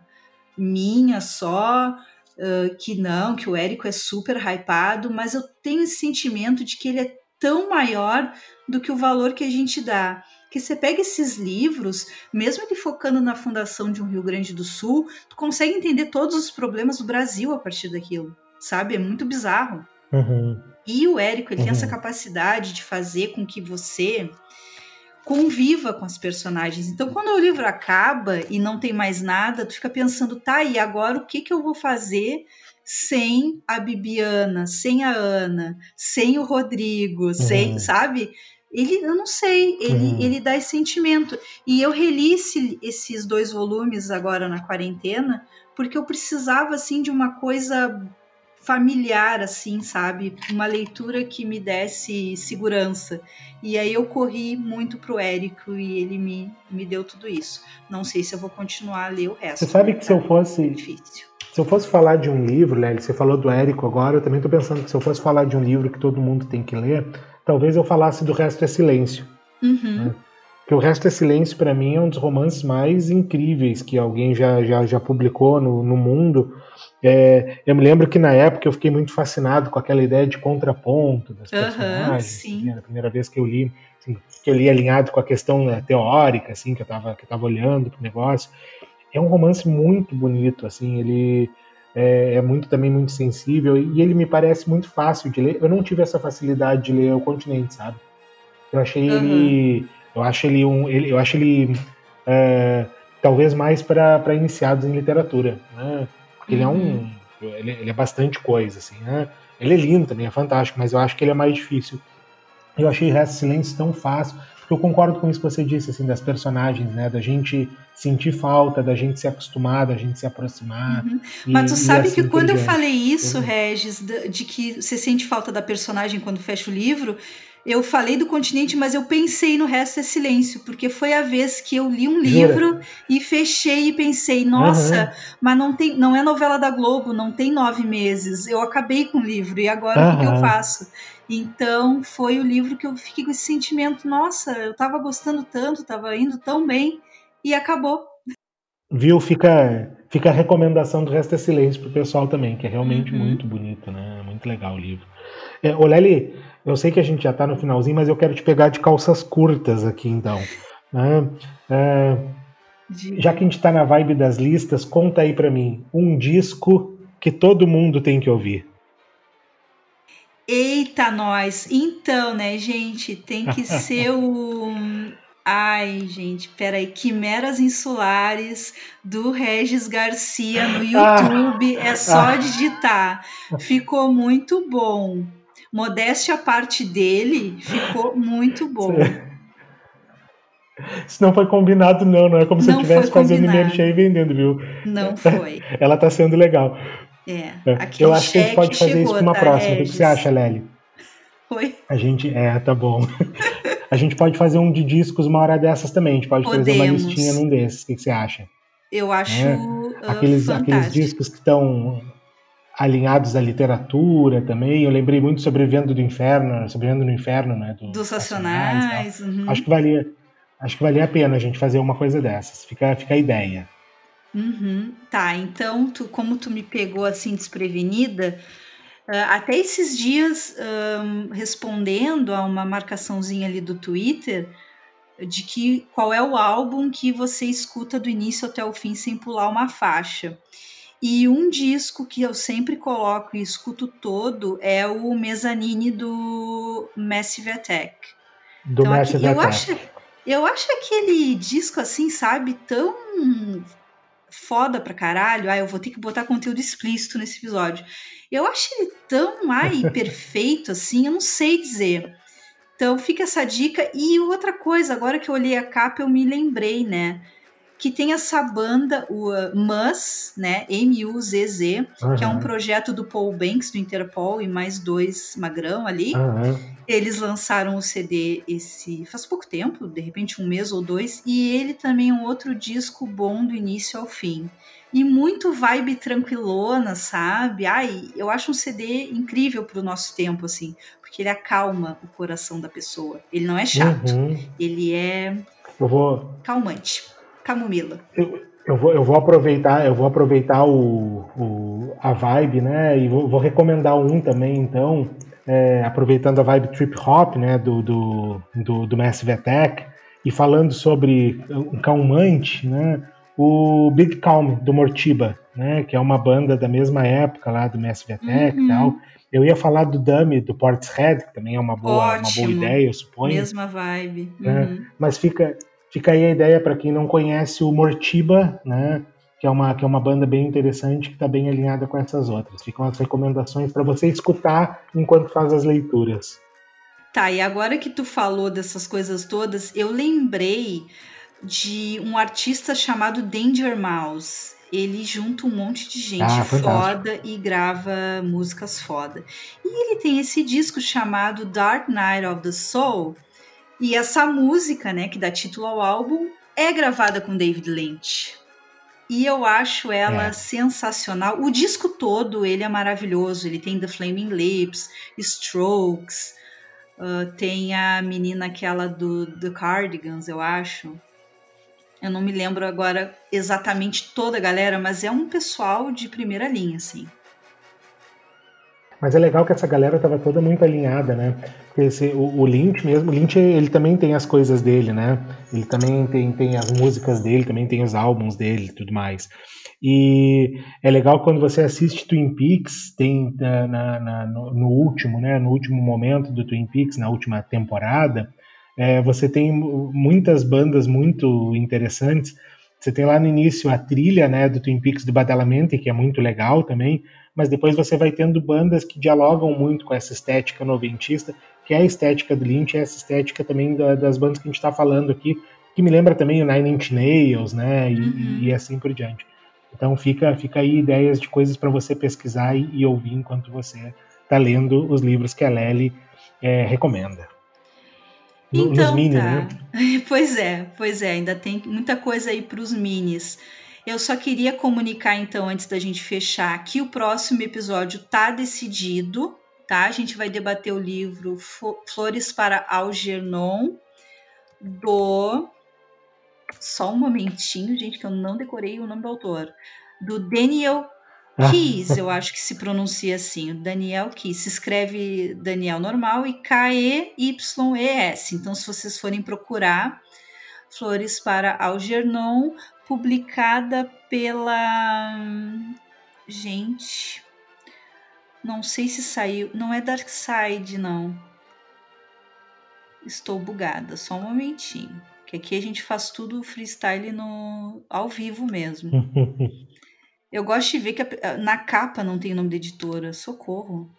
S1: minha só, uh, que não, que o Érico é super hypado, mas eu tenho esse sentimento de que ele é tão maior do que o valor que a gente dá. Que você pega esses livros, mesmo ele focando na fundação de um Rio Grande do Sul, tu consegue entender todos os problemas do Brasil a partir daquilo, sabe? É muito bizarro. Uhum. E o Érico, ele uhum. tem essa uhum. capacidade de fazer com que você conviva com as personagens. Então, quando o livro acaba e não tem mais nada, tu fica pensando, tá, e agora o que, que eu vou fazer sem a Bibiana, sem a Ana, sem o Rodrigo, uhum. sem, sabe? ele, eu não sei, ele, uhum. ele dá esse sentimento. E eu reli esse, esses dois volumes agora na quarentena, porque eu precisava, assim, de uma coisa familiar, assim, sabe? Uma leitura que me desse segurança. E aí eu corri muito pro Érico e ele me, me deu tudo isso. Não sei se eu vou continuar a ler o resto.
S2: Você sabe que tá se eu fosse. Difícil. Se eu fosse falar de um livro, Lélia, você falou do Érico agora, eu também estou pensando que se eu fosse falar de um livro que todo mundo tem que ler, talvez eu falasse do Resto é Silêncio.
S1: Uhum. Né?
S2: Porque o Resto é Silêncio, para mim, é um dos romances mais incríveis que alguém já, já, já publicou no, no mundo. É, eu me lembro que na época eu fiquei muito fascinado com aquela ideia de contraponto das personagens. Uhum, sim. Né? A primeira vez que eu li, assim, que eu li alinhado com a questão né, teórica, assim, que eu estava que eu tava olhando para o negócio. É um romance muito bonito, assim, ele é, é, muito também muito sensível e ele me parece muito fácil de ler. Eu não tive essa facilidade de ler O Continente, sabe? Eu achei uhum. ele, eu acho ele um, ele, eu acho ele é, talvez mais para iniciados em literatura, né? Porque ele é um, uhum. ele, ele, é bastante coisa, assim, né? Ele é lindo também, é fantástico, mas eu acho que ele é mais difícil. Eu achei Resto Silêncio tão fácil eu concordo com isso que você disse, assim, das personagens, né? Da gente sentir falta, da gente se acostumar, da gente se aproximar. Uhum.
S1: E, Mas tu sabe assim que quando eu falei isso, uhum. Regis, de que você sente falta da personagem quando fecha o livro, eu falei do continente, mas eu pensei no resto é silêncio, porque foi a vez que eu li um livro Jura? e fechei e pensei, nossa, uhum. mas não tem, não é novela da Globo, não tem nove meses. Eu acabei com o livro e agora uhum. o que, eu faço? Então foi o livro que eu fiquei com esse sentimento, nossa, eu estava gostando tanto, estava indo tão bem e acabou.
S2: Viu? Fica, fica a recomendação do Resto é Silêncio para o pessoal também, que é realmente uhum. muito bonito, né? Muito legal o livro. É, Oleli, eu sei que a gente já está no finalzinho, mas eu quero te pegar de calças curtas aqui então. Né? É, já que a gente está na vibe das listas, conta aí para mim um disco que todo mundo tem que ouvir.
S1: Eita, nós! Então, né, gente, tem que ser o. Ai, gente, peraí. Quimeras Insulares do Regis Garcia no YouTube. é só digitar. Ficou muito bom. Modéstia a parte dele, ficou muito bom.
S2: Isso não foi combinado, não. Não é como se não eu estivesse fazendo merchan e vendendo, viu?
S1: Não foi.
S2: Ela tá sendo legal.
S1: É,
S2: é. Eu acho que a gente pode fazer isso numa tá, próxima. Regis. O que você acha, Lely?
S1: Oi?
S2: A gente. É, tá bom. a gente pode fazer um de discos uma hora dessas também. A gente pode Podemos. fazer uma listinha num desses. O que você acha?
S1: Eu acho. É? Uh,
S2: aqueles, aqueles discos que estão alinhados à literatura também. Eu lembrei muito sobre Vendo do Inferno, sobre Vendo no Inferno, né?
S1: Do, Dos Racionais.
S2: Uhum. Acho que valia. Acho que valia a pena a gente fazer uma coisa dessas. Fica, fica a ideia.
S1: Uhum. Tá, então, tu, como tu me pegou assim desprevenida, uh, até esses dias um, respondendo a uma marcaçãozinha ali do Twitter de que qual é o álbum que você escuta do início até o fim sem pular uma faixa. E um disco que eu sempre coloco e escuto todo é o Mezzanine do Massive Attack.
S2: Do então, Massive
S1: aqui,
S2: Attack. Eu
S1: acho, eu acho aquele disco assim, sabe, tão foda pra caralho. Ah, eu vou ter que botar conteúdo explícito nesse episódio. Eu acho ele tão ai, perfeito assim, eu não sei dizer. Então fica essa dica. E outra coisa, agora que eu olhei a capa, eu me lembrei, né? Que tem essa banda, o uh, Muzz, né? M-U-Z-Z, uhum. que é um projeto do Paul Banks, do Interpol, e mais dois magrão ali.
S2: Uhum.
S1: Eles lançaram o CD esse faz pouco tempo, de repente um mês ou dois, e ele também é um outro disco bom do início ao fim. E muito vibe tranquilona, sabe? Ai, eu acho um CD incrível pro nosso tempo, assim, porque ele acalma o coração da pessoa. Ele não é chato, uhum. ele é
S2: eu vou...
S1: calmante. Camomila.
S2: Eu, eu, vou, eu vou aproveitar, eu vou aproveitar o, o a vibe, né? E vou, vou recomendar um também, então é, aproveitando a vibe trip hop né, do, do, do, do Massive Attack e falando sobre um calmante, né, o Big Calm do Mortiba, né, que é uma banda da mesma época lá do Massive Attack uhum. e tal. Eu ia falar do Dummy do Portishead, que também é uma boa, uma boa ideia, eu suponho.
S1: Mesma vibe.
S2: Né? Uhum. Mas fica, fica aí a ideia para quem não conhece o Mortiba, né? que é uma, que é uma banda bem interessante, que está bem alinhada com essas outras. Ficam as recomendações para você escutar enquanto faz as leituras.
S1: Tá, e agora que tu falou dessas coisas todas, eu lembrei de um artista chamado Danger Mouse. Ele junta um monte de gente ah, foda e grava músicas foda. E ele tem esse disco chamado Dark Night of the Soul. E essa música, né, que dá título ao álbum, é gravada com David Lynch. E eu acho ela é. sensacional. O disco todo, ele é maravilhoso. Ele tem The Flaming Lips, Strokes, uh, tem a menina aquela do The Cardigans, eu acho. Eu não me lembro agora exatamente toda a galera, mas é um pessoal de primeira linha, assim.
S2: Mas é legal que essa galera tava toda muito alinhada, né? Porque esse, o, o Lynch mesmo, o Lynch ele também tem as coisas dele, né? Ele também tem, tem as músicas dele, também tem os álbuns dele e tudo mais. E é legal quando você assiste Twin Peaks, tem na, na, no, no, último, né? No último momento do Twin Peaks, na última temporada, é, você tem muitas bandas muito interessantes. Você tem lá no início a trilha né, do Twin Peaks do Badalamenti, que é muito legal também, mas depois você vai tendo bandas que dialogam muito com essa estética noventista, que é a estética do Lynch, é essa estética também da, das bandas que a gente está falando aqui, que me lembra também o Nine Inch Nails, né, e, uhum. e assim por diante. Então fica, fica aí ideias de coisas para você pesquisar e, e, ouvir enquanto você está lendo os livros que a Lely é, recomenda.
S1: Então, mini, tá. Né? Pois é, pois é, ainda tem muita coisa aí para os minis. Eu só queria comunicar então, antes da gente fechar, que o próximo episódio tá decidido, tá? A gente vai debater o livro Flores para Algernon, do. Só um momentinho, gente, que eu não decorei o nome do autor. Do Daniel Keys, eu acho que se pronuncia assim, o Daniel Keys. Se escreve Daniel normal e K-E-Y-E-S. Então, se vocês forem procurar Flores para Algernon, publicada pela. Gente. Não sei se saiu. Não é Dark Side, não. Estou bugada, só um momentinho. Que aqui a gente faz tudo freestyle no ao vivo mesmo. Eu gosto de ver que a, na capa não tem o nome da editora. Socorro.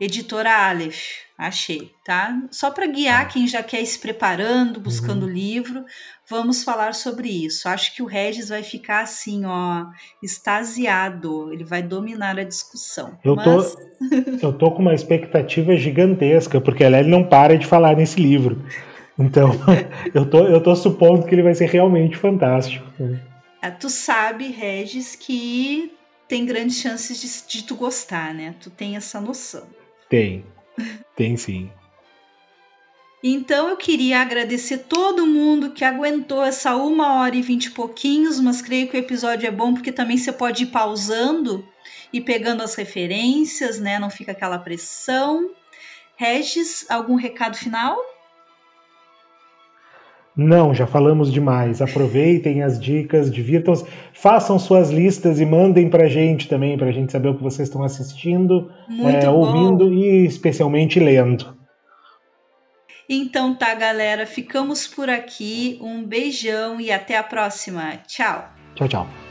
S1: Editora Aleph, achei, tá? Só para guiar tá. quem já quer ir se preparando, buscando o uhum. livro, vamos falar sobre isso. Acho que o Regis vai ficar assim, ó, extasiado, ele vai dominar a discussão.
S2: Eu, Mas... tô, eu tô com uma expectativa gigantesca, porque a Lely não para de falar nesse livro. Então, eu tô, eu tô supondo que ele vai ser realmente fantástico.
S1: É, tu sabe, Regis, que tem grandes chances de, de tu gostar, né? Tu tem essa noção.
S2: Tem, tem sim.
S1: Então eu queria agradecer todo mundo que aguentou essa uma hora e vinte e pouquinhos, mas creio que o episódio é bom porque também você pode ir pausando e pegando as referências, né? Não fica aquela pressão. Regis, algum recado final?
S2: Não, já falamos demais. Aproveitem as dicas, divirtam-se, façam suas listas e mandem para a gente também, para a gente saber o que vocês estão assistindo, é, ouvindo e especialmente lendo.
S1: Então tá, galera, ficamos por aqui. Um beijão e até a próxima. Tchau.
S2: Tchau, tchau.